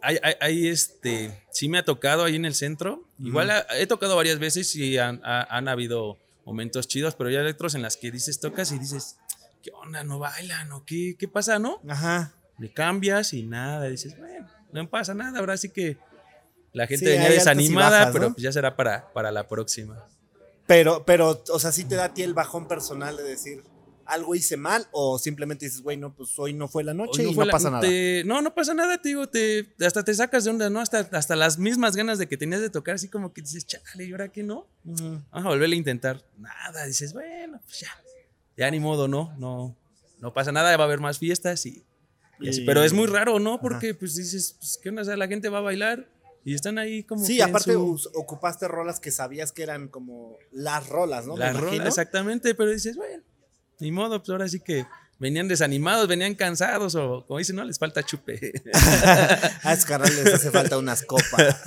Hay, este, sí me ha tocado ahí en el centro. Igual he tocado varias veces y han, habido momentos chidos, pero hay otros en las que dices, tocas y dices, ¿qué onda? ¿No bailan? ¿O qué, qué pasa, no? Ajá. Le cambias y nada. Dices, bueno, no pasa nada, ahora sí que la gente venía desanimada, pero pues ya será para, para la próxima. Pero, pero, o sea, sí te da a ti el bajón personal de decir, algo hice mal o simplemente dices, güey, no, pues hoy no fue la noche y no pasa nada. no, no pasa nada, te digo, te, hasta te sacas de onda, ¿no? Hasta, hasta las mismas ganas de que tenías de tocar, así como que dices, chale, ¿y ahora qué no? Vamos a volverle a intentar. Nada, dices, bueno, pues ya, ya ni modo, ¿no? No, no pasa nada, va a haber más fiestas y, Pero es muy raro, ¿no? Porque pues dices, pues, ¿qué onda? O sea, la gente va a bailar y están ahí como. Sí, aparte ocupaste rolas que sabías que eran como las rolas, ¿no? Las rolas, exactamente, pero dices, bueno, ni modo, pues ahora sí que venían desanimados, venían cansados o como dicen, no, les falta chupe. *laughs* a escarrar les hace falta unas copas. *laughs*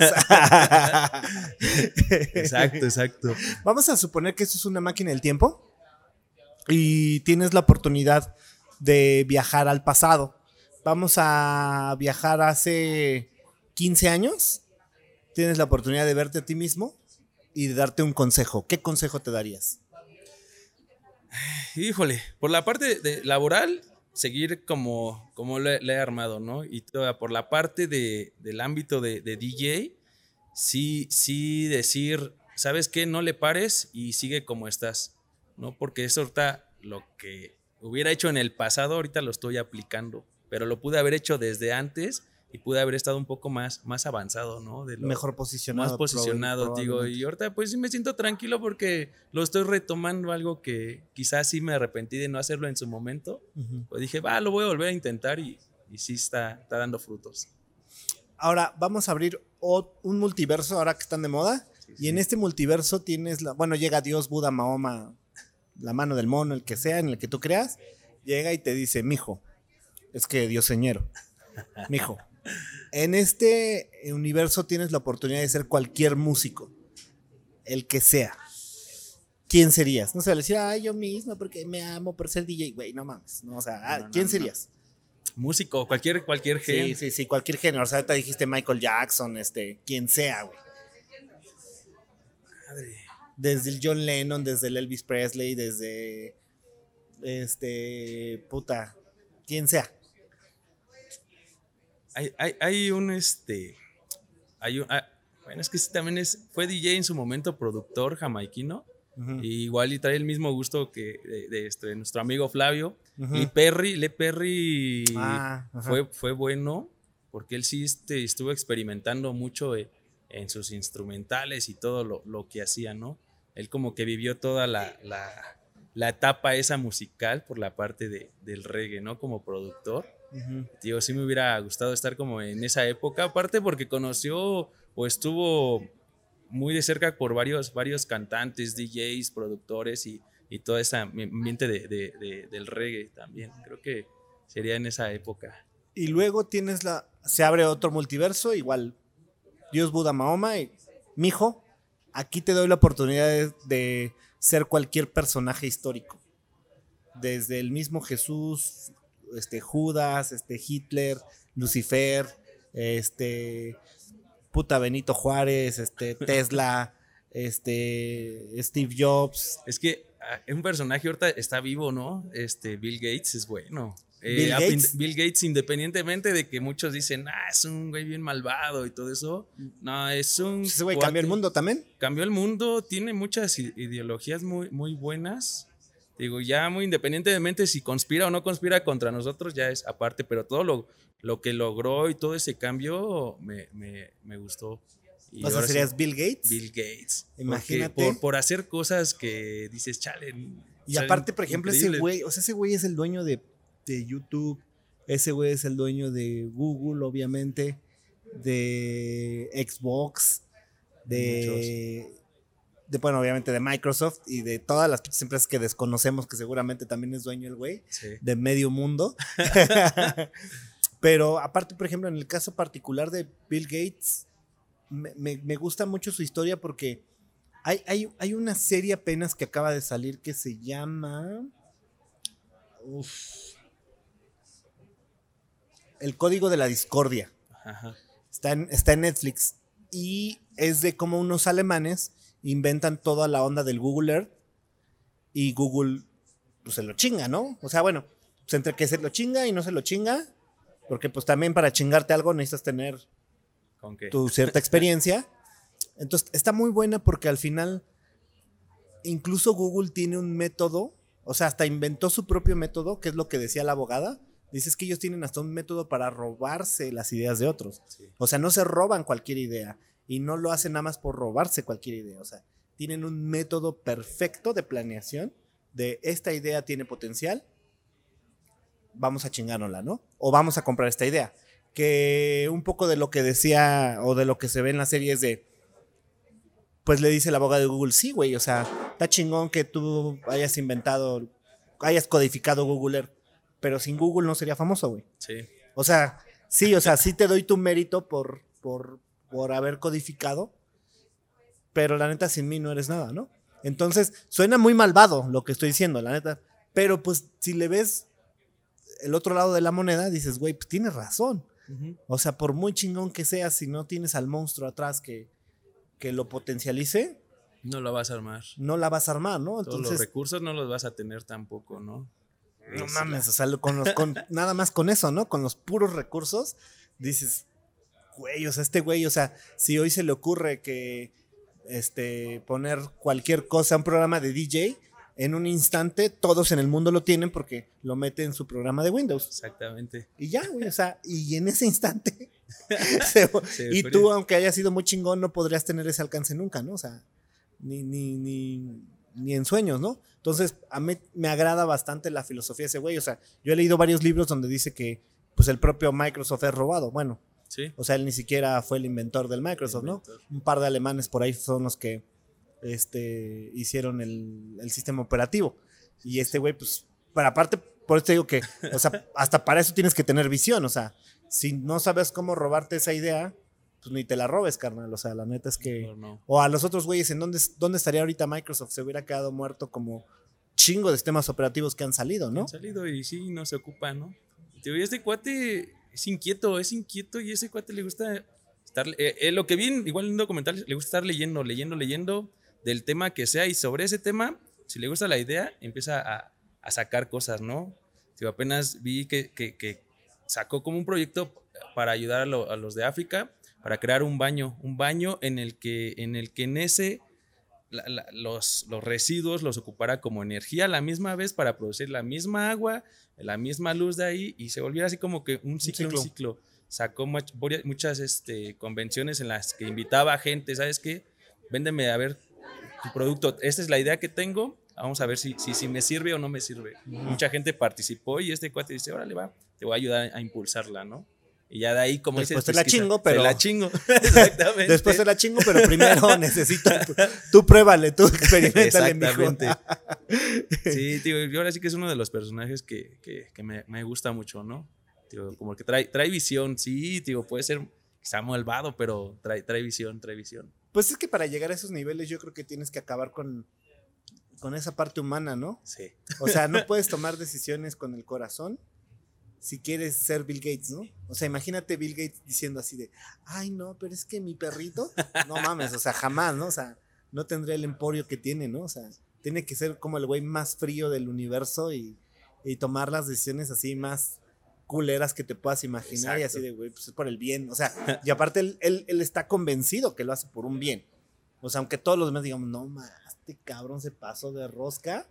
exacto, exacto. Vamos a suponer que esto es una máquina del tiempo y tienes la oportunidad de viajar al pasado vamos a viajar hace 15 años. Tienes la oportunidad de verte a ti mismo y de darte un consejo. ¿Qué consejo te darías? Híjole, por la parte de laboral, seguir como, como le, he armado, ¿no? Y toda, por la parte de, del ámbito de, de, DJ, sí, sí decir, ¿sabes qué? No le pares y sigue como estás, ¿no? Porque eso ahorita lo que hubiera hecho en el pasado, ahorita lo estoy aplicando, pero lo pude haber hecho desde antes y pude haber estado un poco más, más avanzado, ¿no? De Mejor posicionado. Más posicionado, digo. Y ahorita pues sí me siento tranquilo porque lo estoy retomando, algo que quizás sí me arrepentí de no hacerlo en su momento. Pues dije, va, lo voy a volver a intentar y, y sí está, está dando frutos. Ahora vamos a abrir un multiverso ahora que están de moda. y en este multiverso tienes la, bueno, llega Dios, Buda, Mahoma, la mano del mono, el que sea, en el que tú creas, llega y te dice, mijo, es que Dios señero, mijo, en este universo tienes la oportunidad de ser cualquier músico, el que sea. ¿Quién serías? No sé, le decía, ay, yo mismo porque me amo por ser DJ, güey, no mames. No, o sea, ah, ¿quién serías? Músico, cualquier, cualquier género. Sí, sí, sí, cualquier género. O sea, te dijiste Michael Jackson, este, quien sea, güey. Madre. Desde el John Lennon, desde el Elvis Presley, desde. Este. Puta. Quien sea hay, un este. Hay un, ah, bueno, es que sí, también es, fue DJ en su momento, productor jamaiquino. igual y trae el mismo gusto que de, este, nuestro amigo Flavio. Y Perry, Le Perry ah, fue, fue bueno porque él sí este, estuvo experimentando mucho eh, en sus instrumentales y todo lo, que hacía, ¿no? Él como que vivió toda la, la, etapa esa musical por la parte de, del reggae, ¿no? Como productor. Digo, sí me hubiera gustado estar como en esa época, aparte porque conoció o estuvo muy de cerca por varios, varios cantantes, DJs, productores y, y todo ese ambiente de, del reggae también. Creo que sería en esa época. Y luego tienes la. Se abre otro multiverso, igual. Dios, Buda, Mahoma y. Mijo, aquí te doy la oportunidad de, de ser cualquier personaje histórico. Desde el mismo Jesús, este, Judas, este, Hitler, Lucifer, este, puta Benito Juárez, este, *laughs* Tesla, este, Steve Jobs. Es que ah, un personaje ahorita está vivo, ¿no? Este, Bill Gates es bueno. Eh, Bill, Gates? independientemente de que muchos dicen, ah, es un güey bien malvado y todo eso, no, es un... ¿Ese güey cambió el mundo también? Cambió el mundo, tiene muchas ideologías muy, muy buenas Digo, ya muy independientemente si conspira o no conspira contra nosotros, ya es aparte, pero todo lo, lo que logró y todo ese cambio me, me, me gustó. Y o sea, serías Bill Gates. Bill Gates. Imagínate. Por, por, hacer cosas que dices, chale. Y aparte, por ejemplo, ese güey, o sea, ese güey es el dueño de, de YouTube, ese güey es el dueño de Google, obviamente, de Xbox, de bueno, obviamente de Microsoft y de todas las empresas que desconocemos, que seguramente también es dueño el güey, de medio mundo. *laughs* *laughs* Pero aparte, por ejemplo, en el caso particular de Bill Gates, me, gusta mucho su historia porque hay, hay, hay, una serie apenas que acaba de salir que se llama... El Código de la Discordia. Está, en, está en Netflix y es de como unos alemanes inventan toda la onda del Google Earth y Google pues, se lo chinga, ¿no? O sea, bueno, pues entre que se lo chinga y no se lo chinga, porque pues también para chingarte algo necesitas tener tu cierta experiencia. Entonces, está muy buena porque al final incluso Google tiene un método, o sea, hasta inventó su propio método, que es lo que decía la abogada. Dices que ellos tienen hasta un método para robarse las ideas de otros. O sea, no se roban cualquier idea y no lo hacen nada más por robarse cualquier idea. O sea, tienen un método perfecto de planeación de esta idea tiene potencial, vamos a chingárnosla, ¿no? O vamos a comprar esta idea. Que un poco de lo que decía o de lo que se ve en la serie es de, pues le dice la abogado de Google, sí, güey, o sea, está chingón que tú hayas inventado, hayas codificado Google Earth, pero sin Google no sería famoso, güey. Sí. O sea, sí, o sea, sí te doy tu mérito por, por, por haber codificado, pero la neta sin mí no eres nada, ¿no? Entonces, suena muy malvado lo que estoy diciendo, la neta, pero pues si le ves el otro lado de la moneda, dices, güey, pues tienes razón. O sea, por muy chingón que sea, si no tienes al monstruo atrás que, que lo potencialice, No lo vas a armar. no la vas a armar, ¿no? Todos los recursos no los vas a tener tampoco, ¿no? no Es mames, o sea, con los, con, *laughs* nada más con eso, ¿no? Con los puros recursos, dices, güey, o sea, este güey, o sea, si hoy se le ocurre que este, poner cualquier cosa, un programa de DJ, en un instante todos en el mundo lo tienen porque lo mete en su programa de Windows. Exactamente. Y ya, güey, o sea, y en ese instante. *laughs* se- Se y tú, aunque hayas sido muy chingón, no podrías tener ese alcance nunca, ¿no? O sea, ni, ni, ni, ni en sueños, ¿no? Entonces, a mí me agrada bastante la filosofía de ese güey. O sea, yo he leído varios libros donde dice que pues el propio Microsoft es robado. Bueno, Sí. o sea, él ni siquiera fue el inventor del Microsoft, ¿no? Un par de alemanes por ahí son los que este, hicieron el, el sistema operativo. Y este güey, pues, para aparte, por eso te digo que, o sea, *laughs* hasta para eso tienes que tener visión. O sea, si no sabes cómo robarte esa idea, pues ni te la robes, carnal. O sea, la neta es que. No. O a los otros güeyes, ¿en dónde, dónde estaría ahorita Microsoft? Se hubiera quedado muerto como chingo de sistemas operativos que han salido, ¿no? Han salido y sí, no se ocupa, ¿no? Y este cuate es inquieto, es inquieto y ese cuate le gusta estar. eh, eh, lo que vi, igual en un documental, le gusta estar leyendo, leyendo, leyendo del tema que sea y sobre ese tema, si le gusta la idea, empieza a, sacar cosas, ¿no? Tío, apenas vi que, que- sacó como un proyecto para ayudar a los de África para crear un baño, un baño en el que en, el que en ese la- la- los, los residuos los ocupara como energía a la misma vez para producir la misma agua, la misma luz de ahí y se volviera así como que un ciclo, un ciclo. ciclo. Sacó much- muchas este, convenciones en las que invitaba a gente, ¿sabes qué? Véndeme a ver tu producto. Esta es la idea que tengo. Vamos a ver si, si, si me sirve o no me sirve. Mucha gente participó y este cuate dice, órale, va, te voy a ayudar a impulsarla, ¿no? Y ya de ahí, como Después dices, te la pues, chingo, te pero- la chingo. *laughs* *laughs* Exactamente. Después te la chingo, pero primero *laughs* necesito. Tú, tú pruébale, tú experimentale. Exactamente. Sí, tío, y ahora sí que es uno de los personajes que, que- que me, me gusta mucho, ¿no? Tío, como que trae, trae visión, sí, tío, puede ser quizá malvado, pero trae, trae visión, trae visión. Pues es que para llegar a esos niveles yo creo que tienes que acabar con, con esa parte humana, ¿no? Sí. O sea, no puedes tomar decisiones con el corazón si quieres ser Bill Gates, ¿no? O sea, imagínate Bill Gates diciendo así de, ay, no, pero es que mi perrito, no mames, o sea, jamás, ¿no? O sea, no tendría el emporio que tiene, ¿no? O sea, tiene que ser como el güey más frío del universo y, y tomar las decisiones así más culeras que te puedas imaginar y así de, güey, pues es por el bien. O sea, y aparte él, él, él está convencido que lo hace por un bien. O sea, aunque todos los demás digamos, no, ma, este cabrón se pasó de rosca.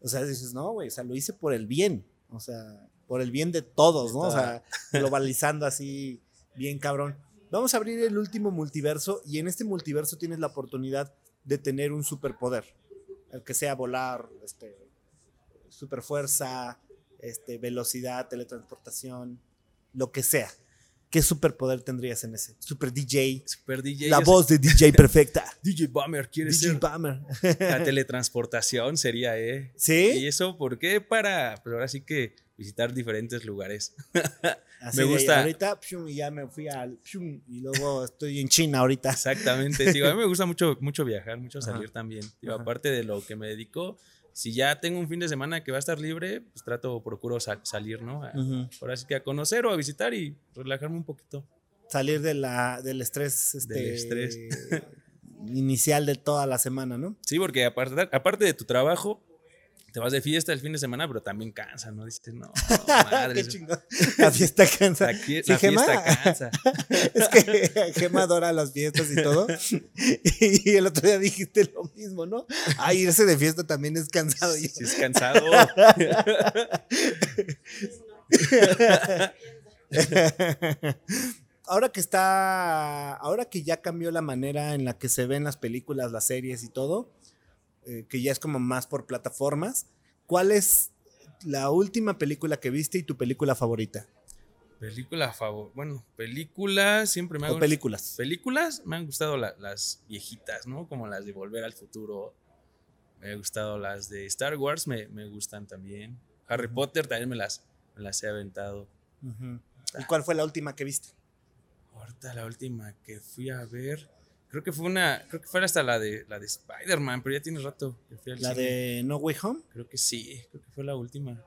O sea, dices, no, güey, o sea, lo hice por el bien. O sea, por el bien de todos, ¿no? O sea, *laughs* globalizando así, bien cabrón. Vamos a abrir el último multiverso y en este multiverso tienes la oportunidad de tener un superpoder. El que sea volar, este, superfuerza, este, velocidad, teletransportación, lo que sea. ¿Qué superpoder tendrías en ese? Super DJ, Super DJ. la voz de DJ *laughs* perfecta. DJ Bummer quiere DJ ser. Bummer. La *laughs* teletransportación sería, ¿eh? ¿Y ¿Sí? eso por qué? Para, pues ahora sí que visitar diferentes lugares. *laughs* Así me de, gusta. ahorita, pshum, y ya me fui al. pshum, y luego estoy en China ahorita. Exactamente, tío. A mí me gusta mucho, mucho viajar, mucho Ajá. salir también. Ajá. aparte de lo que me dedico, si ya tengo un fin de semana que va a estar libre, pues trato, procuro sal- salir, ¿no? A-. Ahora sí que a conocer o a visitar y relajarme un poquito. Salir de la, del estrés, este, Del estrés. *laughs* inicial de toda la semana, ¿no? Sí, porque aparte, aparte de tu trabajo, te vas de fiesta el fin de semana, pero también cansa, ¿no? Dices, no, madre. *laughs* Qué. La fiesta cansa. La, Sí, fiesta cansa. *laughs* Es que Gema adora las fiestas y todo. *laughs* Y el otro día dijiste lo mismo, ¿no? Ay, irse de fiesta también es cansado. Si es cansado. ahora que está, ahora que ya cambió la manera en la que se ven las películas, las series y todo, eh, que ya es como más por plataformas, ¿cuál es la última película que viste y tu película favorita? Película favor. Bueno, películas siempre me O hago. películas. Películas me han gustado la- las viejitas, ¿no? Como las de Volver al Futuro. Me han gustado las de Star Wars, me, me gustan también. Harry Potter también me las, me las he aventado. Ujú. ¿Y cuál fue la última que viste? Ahorita la última que fui a ver, creo que fue una, creo que fue hasta la de la de Spider-Man, pero ya tiene rato que ¿La cine. de No Way Home? Creo que sí, creo que fue la última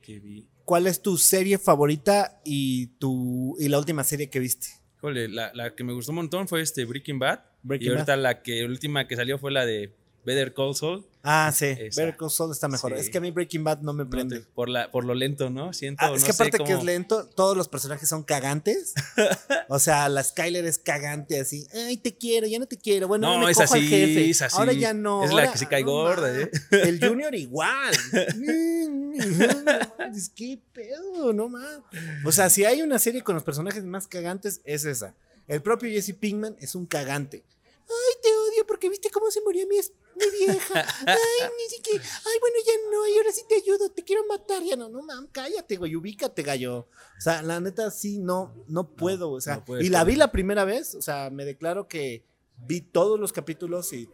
que vi. ¿cuál es tu serie favorita y, tu, y la última serie que viste? Híjole, la, la que me gustó un montón fue este Breaking Bad. Breaking y ahorita la que última que salió fue la de Better Call Saul. Ah, sí. Esa. Better Call Saul está mejor. Sí. Es que a mí Breaking Bad no me No prende. te- por, la, por lo lento, ¿no? Siento, Ah, es no que sé aparte que es lento, todos los personajes son cagantes. *laughs* o sea, la Skyler es cagante así. Ay, te quiero, ya no te quiero. Bueno, No, me es cojo al así, jefe. es así. Ahora ya no. Es la ahora- que sí cae no gorda. ¿eh? El Junior *laughs* igual. *laughs* es que pedo, no más. O sea, si hay una serie con los personajes más cagantes, es esa. El propio Jesse Pinkman es un cagante. Ay, te odio porque viste cómo se murió mi, mi vieja. *laughs* Ay, ni siquiera. Ay, bueno, ya no. Y ahora sí te ayudo. Te quiero matar. Ya no, no, mam, cállate, güey. Ubícate, gallo. O sea, la neta, sí, no, no puedo. O sea, no puedes y la vi la primera vez. O sea, me declaro que vi todos los capítulos y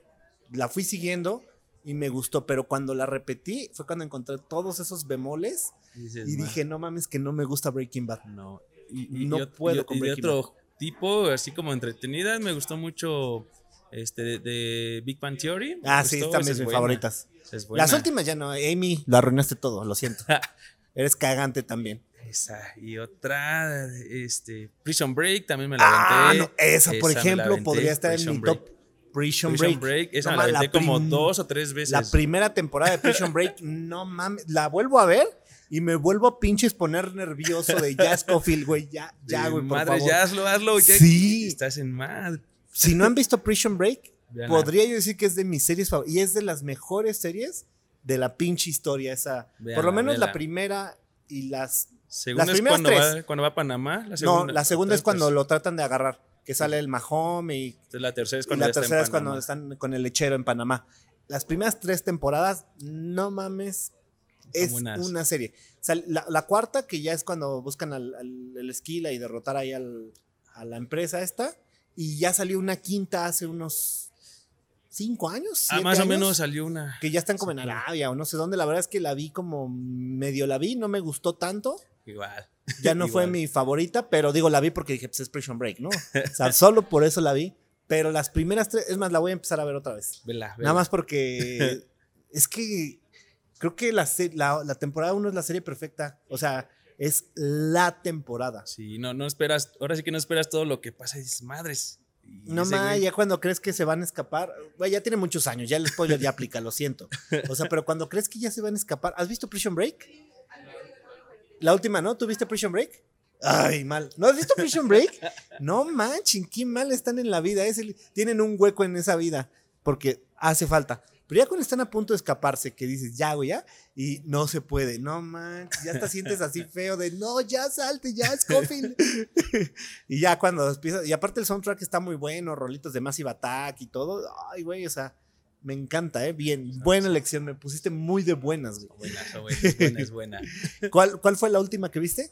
la fui siguiendo y me gustó. Pero cuando la repetí, fue cuando encontré todos esos bemoles Dices, y "Ma, dije, no mames, que no me gusta Breaking Bad. No. Y, y- No puedo y- con y de Breaking otro tipo, así como entretenida, me gustó mucho este de, de Big Bang Theory. Ah, sí, también es mis buena, favoritas. es. Las últimas ya no. Amy, lo arruinaste todo, lo siento. *laughs* Eres cagante también. Esa. Y otra, este, Prison Break también me la Ah, aventé. no, esa, por ejemplo, aventé, podría estar en mi Break. top. Prison, Prison Break. Break, esa No me la como dos o tres veces. La primera temporada de Prison Break, no mames, la vuelvo a ver y me vuelvo a pinches poner nervioso de ya Scofield, güey, ya, ya, güey, por Madre, favor. ya hazlo, hazlo. ya Sí. Estás en madre. Si no han visto Prison Break, podría yo decir que es de mis series favoritas y es de las mejores series de la pinche historia esa. por lo menos la primera y las Segunda Las es primeras cuando tres. va, cuando va a Panamá. La No, segunda, la segunda es cuando lo tratan de agarrar, que sale el Mahome y, La tercera es cuando la está es están con el lechero en Panamá. Las primeras tres temporadas, no mames, es una serie. O sea, la, la cuarta, que ya es cuando buscan al, al- el esquila y derrotar ahí al- a la empresa esta, y ya salió una quinta hace unos cinco años. Ah, más o años, menos salió una. Que ya están como en. Arabia o no sé dónde. La verdad es que la vi como medio la vi, no me gustó tanto. Igual. Ya no fue *laughs* Igual. mi favorita, pero digo, la vi porque dije, pues es Prison Break, ¿no? O sea, solo por eso la vi. Pero las primeras tres, es más, la voy a empezar a ver otra vez. Vela, vela. Nada más porque *laughs* es que creo que la, la, la temporada 1 es la serie perfecta. O sea, es la temporada. Sí, no, no esperas. Ahora sí que no esperas todo lo que pasa y dices, madres. Y No más, ya cuando crees que se van a escapar, ya tiene muchos años, ya el spoiler ya aplica, lo siento. O sea, pero cuando crees que ya se van a escapar, ¿has visto Prison Break? La última, ¿no? ¿Tú viste Prison Break? Ay, mal. ¿No has visto Prison Break? No manchen, qué mal están en la vida. Es el- tienen un hueco en esa vida porque hace falta. Pero ya cuando están a punto de escaparse, que dices, ya, güey, ya, y no se puede. No manches, ya te sientes así *laughs* feo de, no, ya salte, ya, Scofield. *laughs* y ya cuando empieza, y aparte el soundtrack está muy bueno, rolitos de Massive Attack y todo. Ay, güey, o sea, me encanta, ¿eh? Bien, buena elección, me pusiste muy de buenas, güey. Buena, es buena, es buena, es *laughs* buena. ¿Cuál, ¿Cuál fue la última que viste?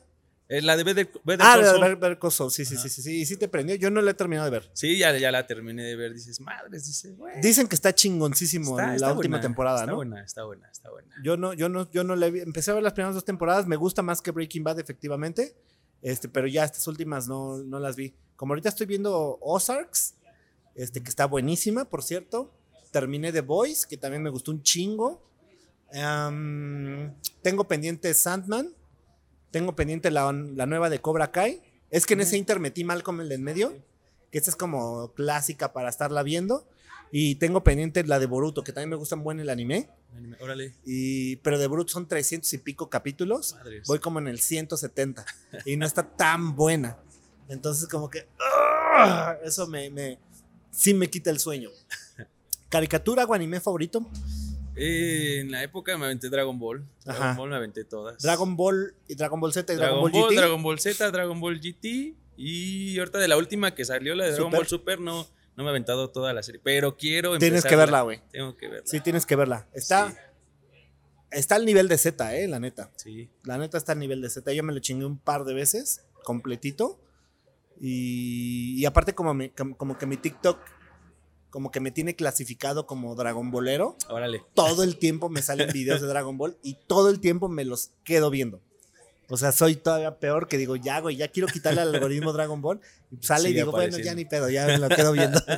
Es la de Better, Better Ah, Call la de Saul. Better- Call Saul, sí, sí, sí, sí, sí, y sí te prendió. Yo no la he terminado de ver. Sí, ya, ya la terminé de ver. Dices, madres, dice, güey. Dicen que está chingoncísimo Está- la está última buena, temporada, está ¿no? buena, está buena, está buena. Yo no, yo no, yo no la vi. Empecé a ver las primeras dos temporadas. Me gusta más que Breaking Bad, efectivamente. Este, pero ya estas últimas no, no las vi. Como ahorita estoy viendo Ozarks, este, que está buenísima, por cierto. Terminé The Boys, que también me gustó un chingo. Tengo pendiente Sandman. Tengo pendiente la, la nueva de Cobra Kai. Es que en ese inter metí Malcolm el en medio. Que esta es como clásica para estarla viendo. Y tengo pendiente la de Boruto, que también me gustan buen el anime. Anime, Órale. Y, pero de Brut son 300 y pico capítulos. Madres. Voy como en el 170. y no está tan buena. Entonces, como que. ¡ah! Eso me, me. Sí me quita el sueño. *laughs* ¿Caricatura o anime favorito? Eh, en la época me aventé Dragon Ball. Dragon Ajá. Ball me aventé todas. Dragon Ball y Dragon Ball Z y Dragon, Dragon, Ball, Ball, GT. Dragon Ball Z, Dragon Ball GT. Y ahorita de la última que salió, la de Dragon Super. Ball Super, no, no me he aventado toda la serie. Pero quiero Tienes que verla, güey. Tengo que verla. Sí, tienes que verla. Está, Sí. está al nivel de Z, eh, la neta. Sí. La neta está al nivel de Z. Yo me lo chingué un par de veces, completito. Y, y aparte, como, me- como, como que mi TikTok, como que me tiene clasificado como Dragon Ballero. Órale. todo el tiempo me salen videos de Dragon Ball y todo el tiempo me los quedo viendo. O sea, soy todavía peor que digo, ya, güey, ya quiero quitarle al algoritmo Dragon Ball. Y sale y digo, bueno, ya ni pedo, ya me lo quedo viendo. *laughs*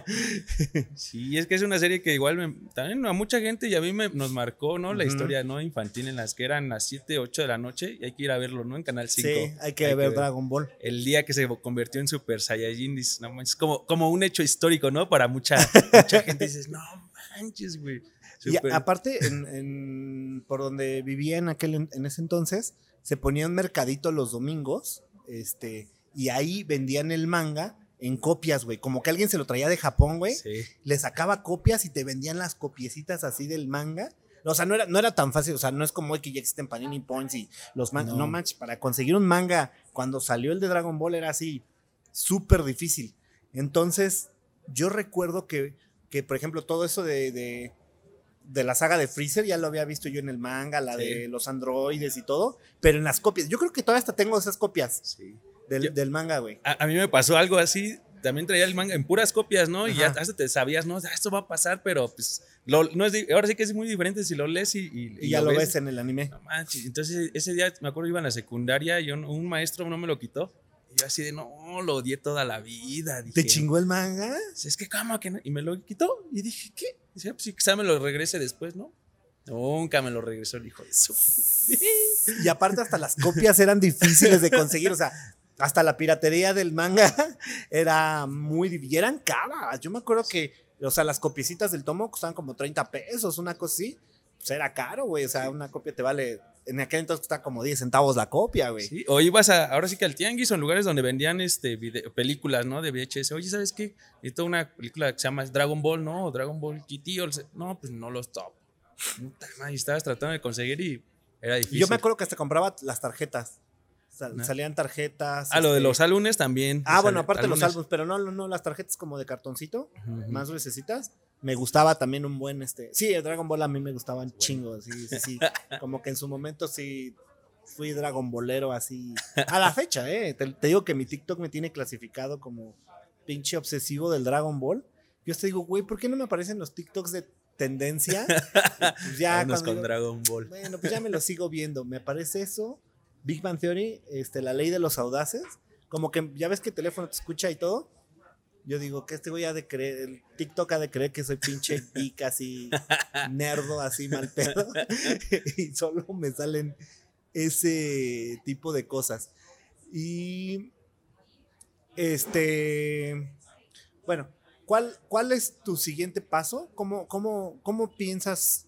*laughs* Sí, es que es una serie que igual me- también a mucha gente y a mí me, nos marcó, ¿no? La historia no infantil en las que eran las 7, 8 de la noche y hay que ir a verlo, ¿no? En Canal 5. sí, hay que ver Dragon Ball. El día que se convirtió en Super Saiyajin, dices, no manches, como, como un hecho histórico, ¿no? Para mucha, mucha *laughs* gente dices, no manches, güey. Y Super- aparte, en, en- por donde vivía en aquel en ese entonces, se ponía un mercadito los domingos, este, y ahí vendían el manga en copias, güey. Como que alguien se lo traía de Japón, güey. Sí. Le sacaba copias y te vendían las copiecitas así del manga. O sea, no era, no era tan fácil, o sea, no es como hoy que ya existen Panini Points y los mangas. No. No. manches, para conseguir un manga cuando salió el de Dragon Ball era así, súper difícil. Entonces, yo recuerdo que, que, por ejemplo, todo eso de, de, de la saga de Freezer ya lo había visto yo en el manga, la Sí. de los androides y todo, pero en las copias. Yo creo que todavía hasta tengo esas copias Sí. del, Yo- del manga, güey. A, a mí me pasó algo así. También traía el manga en puras copias, ¿no? Y ya hasta te sabías, ¿no? Ah, Esto va a pasar, pero pues lo- no es ahora sí que es muy diferente si lo lees y, y- Y, ya lo ves en el anime. No manches. Entonces ese día me acuerdo iba en la secundaria y un, un maestro no me lo quitó. Y yo así de, no, lo odié toda la vida. ¿Te chingó el manga? Es que, ¿cómo que no? Y me lo quitó. Y dije, ¿qué? Dice, pues sí, quizá me lo regrese después, ¿no? Nunca me lo regresó el hijo de su. Y aparte hasta las copias eran difíciles de conseguir, o sea, hasta la piratería del manga era muy y eran caras. Yo me acuerdo que, o sea, las copiecitas del tomo costaban como 30 pesos, una cosa así. Pues era caro, güey, o sea, una copia te vale, en aquel entonces costaba como 10 centavos la copia, güey. Sí, O ibas a, ahora sí que al tianguis o en lugares donde vendían este video- películas, ¿no? De VHS. Oye, ¿sabes qué? Necesito una película que se llama Dragon Ball, ¿no? O Dragon Ball GT. O el no, pues no los top. Puta madre, Y estabas tratando de conseguir y era difícil. yo me acuerdo que hasta compraba las tarjetas. Sal- salían tarjetas. Ah, lo de este- los álbumes también. Ah, Los bueno, aparte de los álbumes. álbumes, pero no, no, las tarjetas como de cartoncito, Ujú. más gruesecitas. Me gustaba también un buen, este, sí, el Dragon Ball a mí me gustaban chingos, sí, sí, sí. *laughs* Como que en su momento sí fui Dragon Ballero así. A la fecha, eh. Te, te digo que mi TikTok me tiene clasificado como pinche obsesivo del Dragon Ball. Yo te digo, güey, ¿por qué no me aparecen los TikToks de tendencia? *laughs* Pues ya Vámonos con digo, Dragon Ball. bueno, pues ya me lo sigo viendo. Me aparece eso. Big Bang Theory, este, la ley de los audaces. Como que ya ves que el teléfono te escucha y todo. Yo digo que este güey ha de creer, el TikTok ha de creer que soy pinche *laughs* geek así, nerdo, así mal pedo. *laughs* y solo me salen ese tipo de cosas. Y este, bueno, ¿cuál, cuál es tu siguiente paso? ¿Cómo, cómo, cómo piensas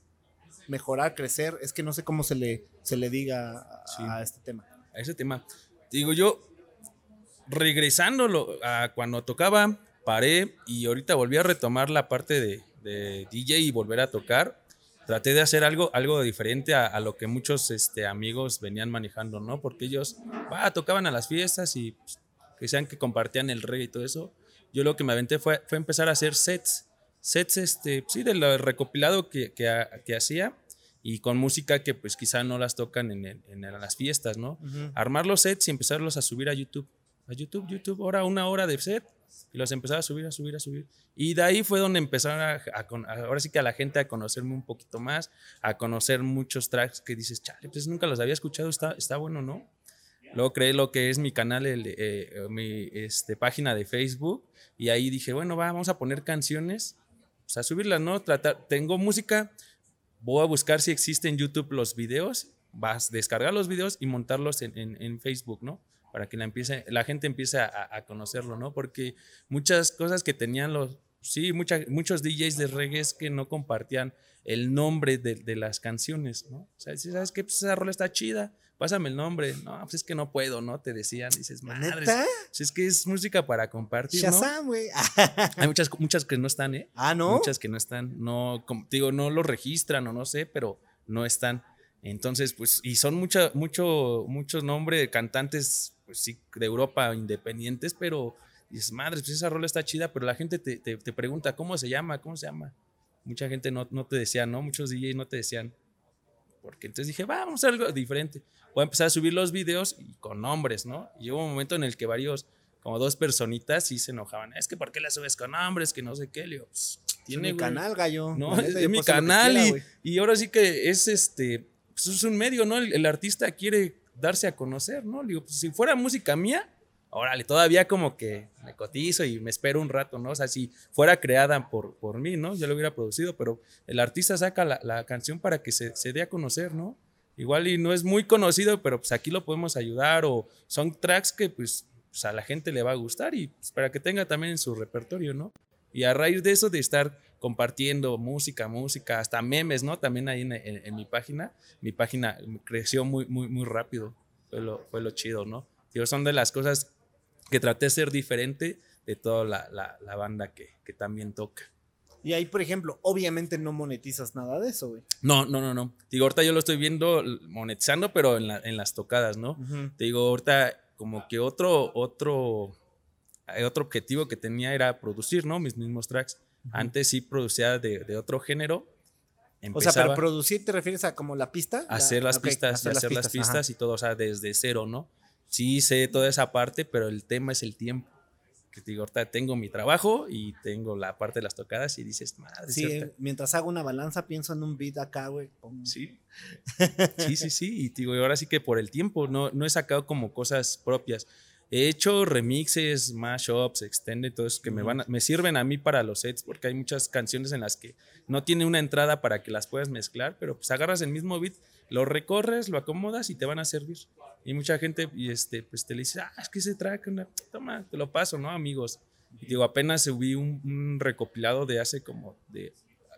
mejorar, crecer? Es que no sé cómo se le, se le diga a, Sí. a este tema. a ese tema. Digo yo, regresándolo a cuando tocaba, paré y ahorita volví a retomar la parte de, de DJ y volver a tocar. Traté de hacer algo, algo diferente a, a lo que muchos este, amigos venían manejando, ¿no? Porque ellos ah, tocaban a las fiestas y pues, que sean que compartían el reggae y todo eso. Yo lo que me aventé fue, fue empezar a hacer sets. Sets, este, sí, del recopilado que, que hacía y con música que pues quizá no las tocan en, el- en las fiestas, ¿no? armar los sets y empezarlos a subir a YouTube. A YouTube, YouTube, hora, una hora de set. Y los empezaba a subir, a subir, a subir. Y de ahí fue donde empezaron a, a a- ahora sí que a la gente a conocerme un poquito más, a conocer muchos tracks que dices, chale, pues nunca los había escuchado, está, está bueno, ¿no? Luego creé lo que es mi canal, el, eh, mi este, página de Facebook. Y ahí dije, bueno, va, vamos a poner canciones, pues a subirlas, ¿no? Tratar, tengo música, voy a buscar si existen en YouTube los videos, vas a descargar los videos y montarlos en, Facebook, ¿no? Para que la, gente empiece a, conocerlo, ¿no? Porque muchas cosas que tenían los, sí, mucha- muchos DJs de reggae es que no compartían el nombre de, de las canciones, ¿no? O sea, si sabes que pues, esa rola está chida, pásame el nombre. No, pues es que no puedo, ¿no? Te decían, dices, madre, si es que es música para compartir, ¿no? Shazam, güey. *laughs* Hay muchas, muchas que no están, ¿eh? ah, ¿no? Muchas que no están, no, como digo, no lo registran o no sé, pero no están. Entonces, pues, y son mucha, mucho, muchos nombres de cantantes, pues sí, de Europa independientes, pero dices, madre, pues esa rola está chida, pero la gente te, te- te pregunta, ¿cómo se llama? ¿Cómo se llama? Mucha gente no, no te decía, ¿no? Muchos DJs no te decían. Porque entonces dije, "Va, vamos a hacer algo diferente. Voy a empezar a subir los videos y con nombres, ¿no? Y hubo un momento en el que varios, como dos personitas, sí se enojaban. Es que, ¿por qué la subes con nombres? Que no sé qué. Le digo, "Pues, Es tiene mi güey". canal, gallo. No, es mi canal quiera, y, y ahora sí que es este, pues es un medio, ¿no? El, el artista quiere darse a conocer, ¿no? Digo, pues, si fuera música mía, órale, todavía como que me cotizo y me espero un rato, ¿no? O sea, si fuera creada por, por mí, ¿no? Yo lo hubiera producido, pero el artista saca la, la canción para que se, se, dé a conocer, ¿no? Igual y no es muy conocido, pero pues aquí lo podemos ayudar o son tracks que pues, pues a la gente le va a gustar y pues, para que tenga también en su repertorio, ¿no? Y a raíz de eso, de estar compartiendo música, música, hasta memes, ¿no? También ahí en, en, mi página, mi página creció muy, muy, muy rápido. Fue lo, fue lo chido, ¿no? Digo, son de las cosas que traté de ser diferente de toda la, la, la banda que, que, también toca. Y ahí, por ejemplo, obviamente no monetizas nada de eso, güey. No, no, no, no. Digo, ahorita yo lo estoy viendo monetizando, pero en, la, en las tocadas, ¿no? Uh -huh. Te digo, ahorita como que otro, otro, otro objetivo que tenía era producir, ¿no? Mis mismos tracks. Uh -huh. Antes sí producía de, de otro género. Empezaba o sea, pero producir te refieres a como la pista? Hacer las okay, pistas, hacer, hacer las pistas, las pistas y todo, o sea, desde cero, ¿no? sí sé toda esa parte, pero el tema es el tiempo. Que te digo, ahorita tengo mi trabajo y tengo la parte de las tocadas y dices, madre. Sí, cierta. mientras hago una balanza pienso en un beat acá, güey. Sí. sí, sí, sí. Y te digo, ahora sí que por el tiempo, no, no he sacado como cosas propias. He hecho remixes, mashups, extended, todo eso que uh -huh. me, van a, me sirven a mí para los sets, porque hay muchas canciones en las que no tiene una entrada para que las puedas mezclar, pero pues agarras el mismo beat, lo recorres, lo acomodas y te van a servir. Y mucha gente y este, pues te le dice, ah, es que ese track, una, toma, te lo paso, ¿no, amigos? Y digo, apenas subí un, un recopilado de hace como de,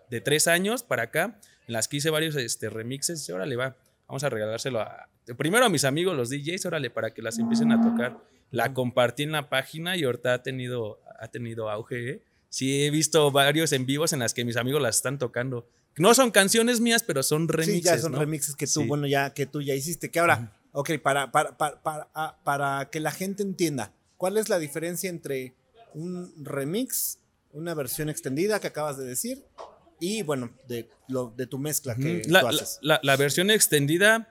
de, tres años para acá, en las que hice varios este, remixes, y órale, va, vamos a regalárselo a, primero a mis amigos, los DJs, órale, para que las empiecen a tocar. La compartí en la página y ahorita ha tenido, ha tenido auge, ¿eh? Sí, he visto varios en vivos en las que mis amigos las están tocando. No son canciones mías, pero son remixes. Sí, ya son ¿no? remixes que tú, sí. bueno, ya que tú ya hiciste. Que ahora, ok, para, para, para, para, ah, para que la gente entienda, ¿cuál es la diferencia entre un remix, una versión extendida que acabas de decir, y bueno, de, lo, de tu mezcla que la, tú haces? La, la, la, versión extendida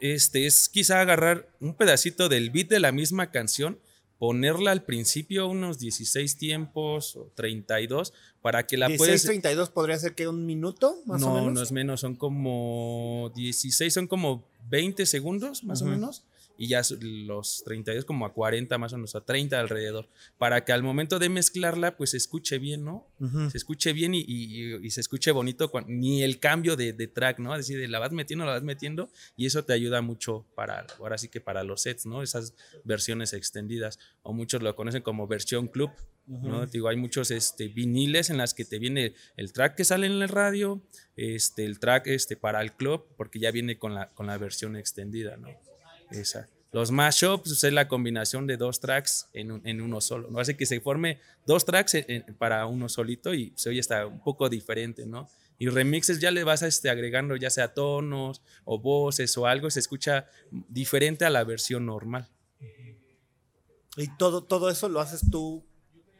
este, es quizá agarrar un pedacito del beat de la misma canción ponerla al principio unos 16 tiempos o 32 para que la 16, puedes 32 podría ser que un minuto más no, o menos. No, es menos, son como 16, son como 20 segundos más uh -huh. o menos y ya los 32 como a 40 más o menos, a 30 alrededor, para que al momento de mezclarla pues se escuche bien, ¿no? Uh -huh. Se escuche bien y, y, y, se escuche bonito, cuando, ni el cambio de, de, track, ¿no? Es decir, la vas metiendo, la vas metiendo y eso te ayuda mucho para, ahora sí que para los sets, ¿no? Esas versiones extendidas, o muchos lo conocen como versión club, Uh -huh. ¿no? Digo, hay muchos este, viniles en las que te viene el track que sale en el radio, este, el track este, para el club, porque ya viene con la, con la versión extendida, ¿no? Esa. Los mashups pues, es la combinación de dos tracks en, un, en uno solo, ¿no? Hace que se forme dos tracks en, para uno solito y se oye hasta un poco diferente, ¿no? Y remixes ya le vas a, este, agregando ya sea tonos o voces o algo, se escucha diferente a la versión normal. Y todo, todo eso lo haces tú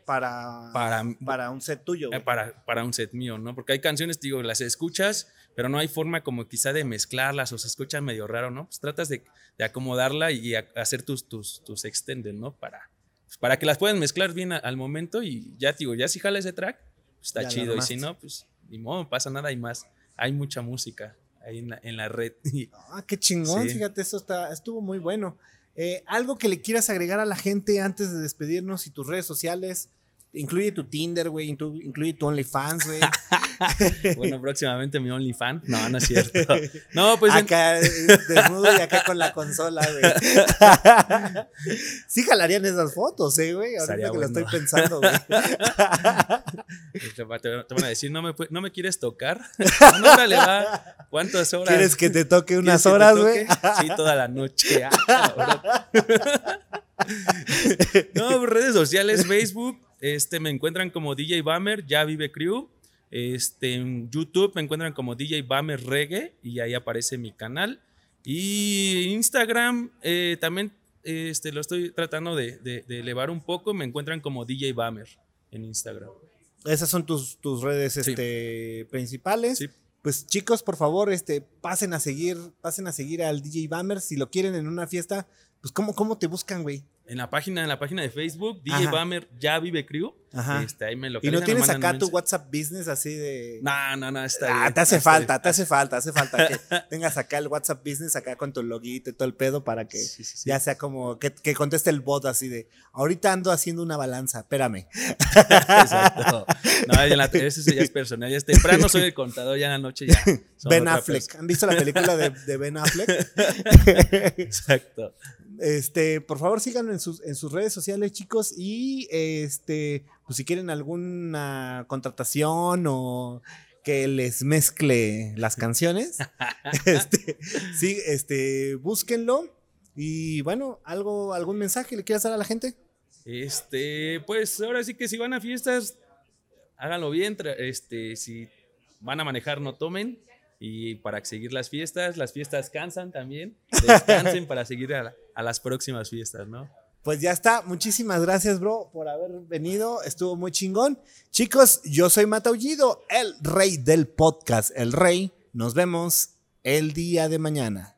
para, para, para un set tuyo. Güey. Para, para un set mío, ¿no? Porque hay canciones, digo, las escuchas, pero no hay forma como quizá de mezclarlas o se escuchan medio raro, ¿no? Pues tratas de, de acomodarla y a, hacer tus, tus, tus extended, ¿no? Para, pues para que las puedas mezclar bien a, al momento y ya, digo, ya si jala ese track, pues está ya chido. Y si no, pues ni modo, pasa nada y más. Hay mucha música ahí en la, en la red. *laughs* Ah, qué chingón, sí. fíjate, eso está, estuvo muy bueno. Eh, algo que le quieras agregar a la gente antes de despedirnos y tus redes sociales. Incluye tu Tinder, güey. Incluye tu OnlyFans, güey. *laughs* bueno, próximamente mi OnlyFans. No, no es cierto. No, pues. Acá en... desnudo y acá con la consola, güey. *laughs* sí jalarían esas fotos, eh, güey. Ahorita Estaría que bueno. lo estoy pensando, güey. *laughs* te, van a decir, ¿no me, no me quieres tocar? No, le va. ¿Cuántas horas? ¿Quieres que te toque unas horas, güey? Sí, toda la noche. Ah, no, redes sociales, Facebook, este, me encuentran como DJ Bummer, ya vive crew. Este, en YouTube me encuentran como DJ Bummer Reggae y ahí aparece mi canal. Y Instagram eh, también este, lo estoy tratando de, de, de, elevar un poco. Me encuentran como DJ Bummer en Instagram. Esas son tus, tus redes sí. este, principales. Sí. Pues chicos, por favor, este, pasen a seguir, pasen a seguir al DJ Bummer. Si lo quieren en una fiesta, pues ¿cómo, cómo te buscan, güey? En la página, en la página de Facebook, DJ Bummer ya vive crew. Ajá. Este, ahí me lo ¿Y no tienes acá tu WhatsApp Business así de.? No, no, no, está ah, Te hace falta, te hace falta, hace falta que *laughs* tengas acá el WhatsApp Business acá con tu loguito y todo el pedo para que ya sea como que, que, conteste el bot así de. Ahorita ando haciendo una balanza, espérame. *laughs* Exacto. No, ya la, ese ya es personal, ya es temprano, soy el contador, ya en la noche ya. *laughs* Ben Affleck. ¿Han visto la película de, de Ben Affleck? Exacto. Este, por favor, síganlo en sus, en sus redes sociales, chicos. Y este, pues si quieren alguna contratación o que les mezcle las canciones, *laughs* *laughs* este, sí, este, búsquenlo. Y bueno, algo, algún mensaje le quieras dar a la gente. Este, pues ahora sí que si van a fiestas, háganlo bien. Este, si van a manejar, no tomen y para seguir las fiestas. Las fiestas cansan también. *laughs* Descansen para seguir a, las próximas fiestas, ¿no? Pues ya está. Muchísimas gracias, bro, por haber venido. Estuvo muy chingón. Chicos, yo soy Mataullido, el rey del podcast, el rey. Nos vemos el día de mañana.